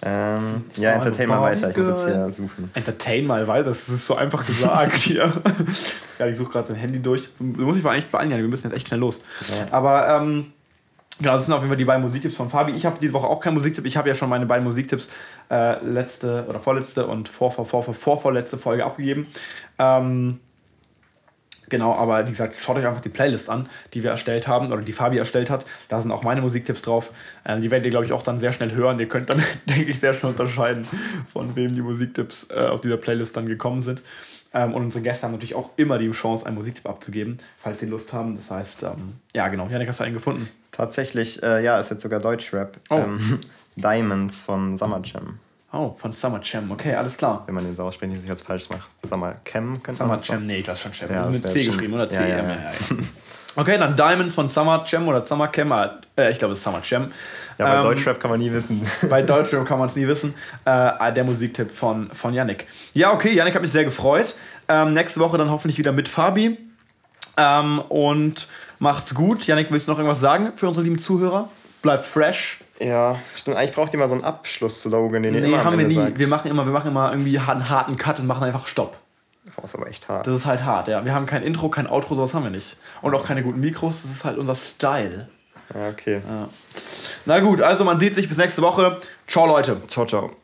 Ähm, ja, entertain mal weiter. Ich muss jetzt hier suchen. Entertain mal weiter, das ist so einfach gesagt hier. ja, ich suche gerade dein Handy durch. Du musst dich eigentlich beeilen, wir müssen jetzt echt schnell los. Ja. Aber ähm, genau, das sind auf jeden Fall die beiden Musiktipps von Fabi. Ich habe diese Woche auch keinen Musiktipp. Ich habe ja schon meine beiden Musiktipps äh, letzte oder vorletzte und vor, vor, vor, vor, vor, vorletzte Folge abgegeben. Ähm, Genau, aber wie gesagt, schaut euch einfach die Playlist an, die wir erstellt haben oder die Fabi erstellt hat. Da sind auch meine Musiktipps drauf. Ähm, die werdet ihr, glaube ich, auch dann sehr schnell hören. Ihr könnt dann, denke ich, sehr schnell unterscheiden, von wem die Musiktipps äh, auf dieser Playlist dann gekommen sind. Ähm, und unsere Gäste haben natürlich auch immer die Chance, einen Musiktipp abzugeben, falls sie Lust haben. Das heißt, ähm, ja, genau. Janik, hast du einen gefunden? Tatsächlich, äh, ja, ist jetzt sogar Deutschrap. Oh. Ähm, Diamonds von Summer Jam. Oh, von Summer Jam, okay, alles klar. Wenn man den so ausspricht, nicht, ich jetzt falsch mache. Summer Cam könnte Summer Jam, nee, das ist schon Jam. Ja, mit C geschrieben, oder? C, ja, ja, ja. Okay, dann Diamonds von Summer Jam oder Summer Cam, äh, ich glaube, es ist Summer Jam. Ja, bei ähm, Deutschrap kann man nie wissen. bei Deutschrap kann man es nie wissen. Äh, der Musiktipp von, von Yannick. Ja, okay, Yannick hat mich sehr gefreut. Ähm, nächste Woche dann hoffentlich wieder mit Fabi. Ähm, und macht's gut. Yannick, willst du noch irgendwas sagen für unsere lieben Zuhörer? Bleibt fresh. Ja, stimmt. Eigentlich braucht ihr mal so einen Abschlussslogan, den nee, ihr immer haben wir nie. Sagt. Wir machen immer, wir machen immer irgendwie einen harten Cut und machen einfach Stopp. Das ist aber echt hart. Das ist halt hart, ja. Wir haben kein Intro, kein Outro, sowas haben wir nicht. Und auch keine guten Mikros, das ist halt unser Style. Ja, okay. Ja. Na gut, also man sieht sich bis nächste Woche. Ciao, Leute. Ciao, ciao.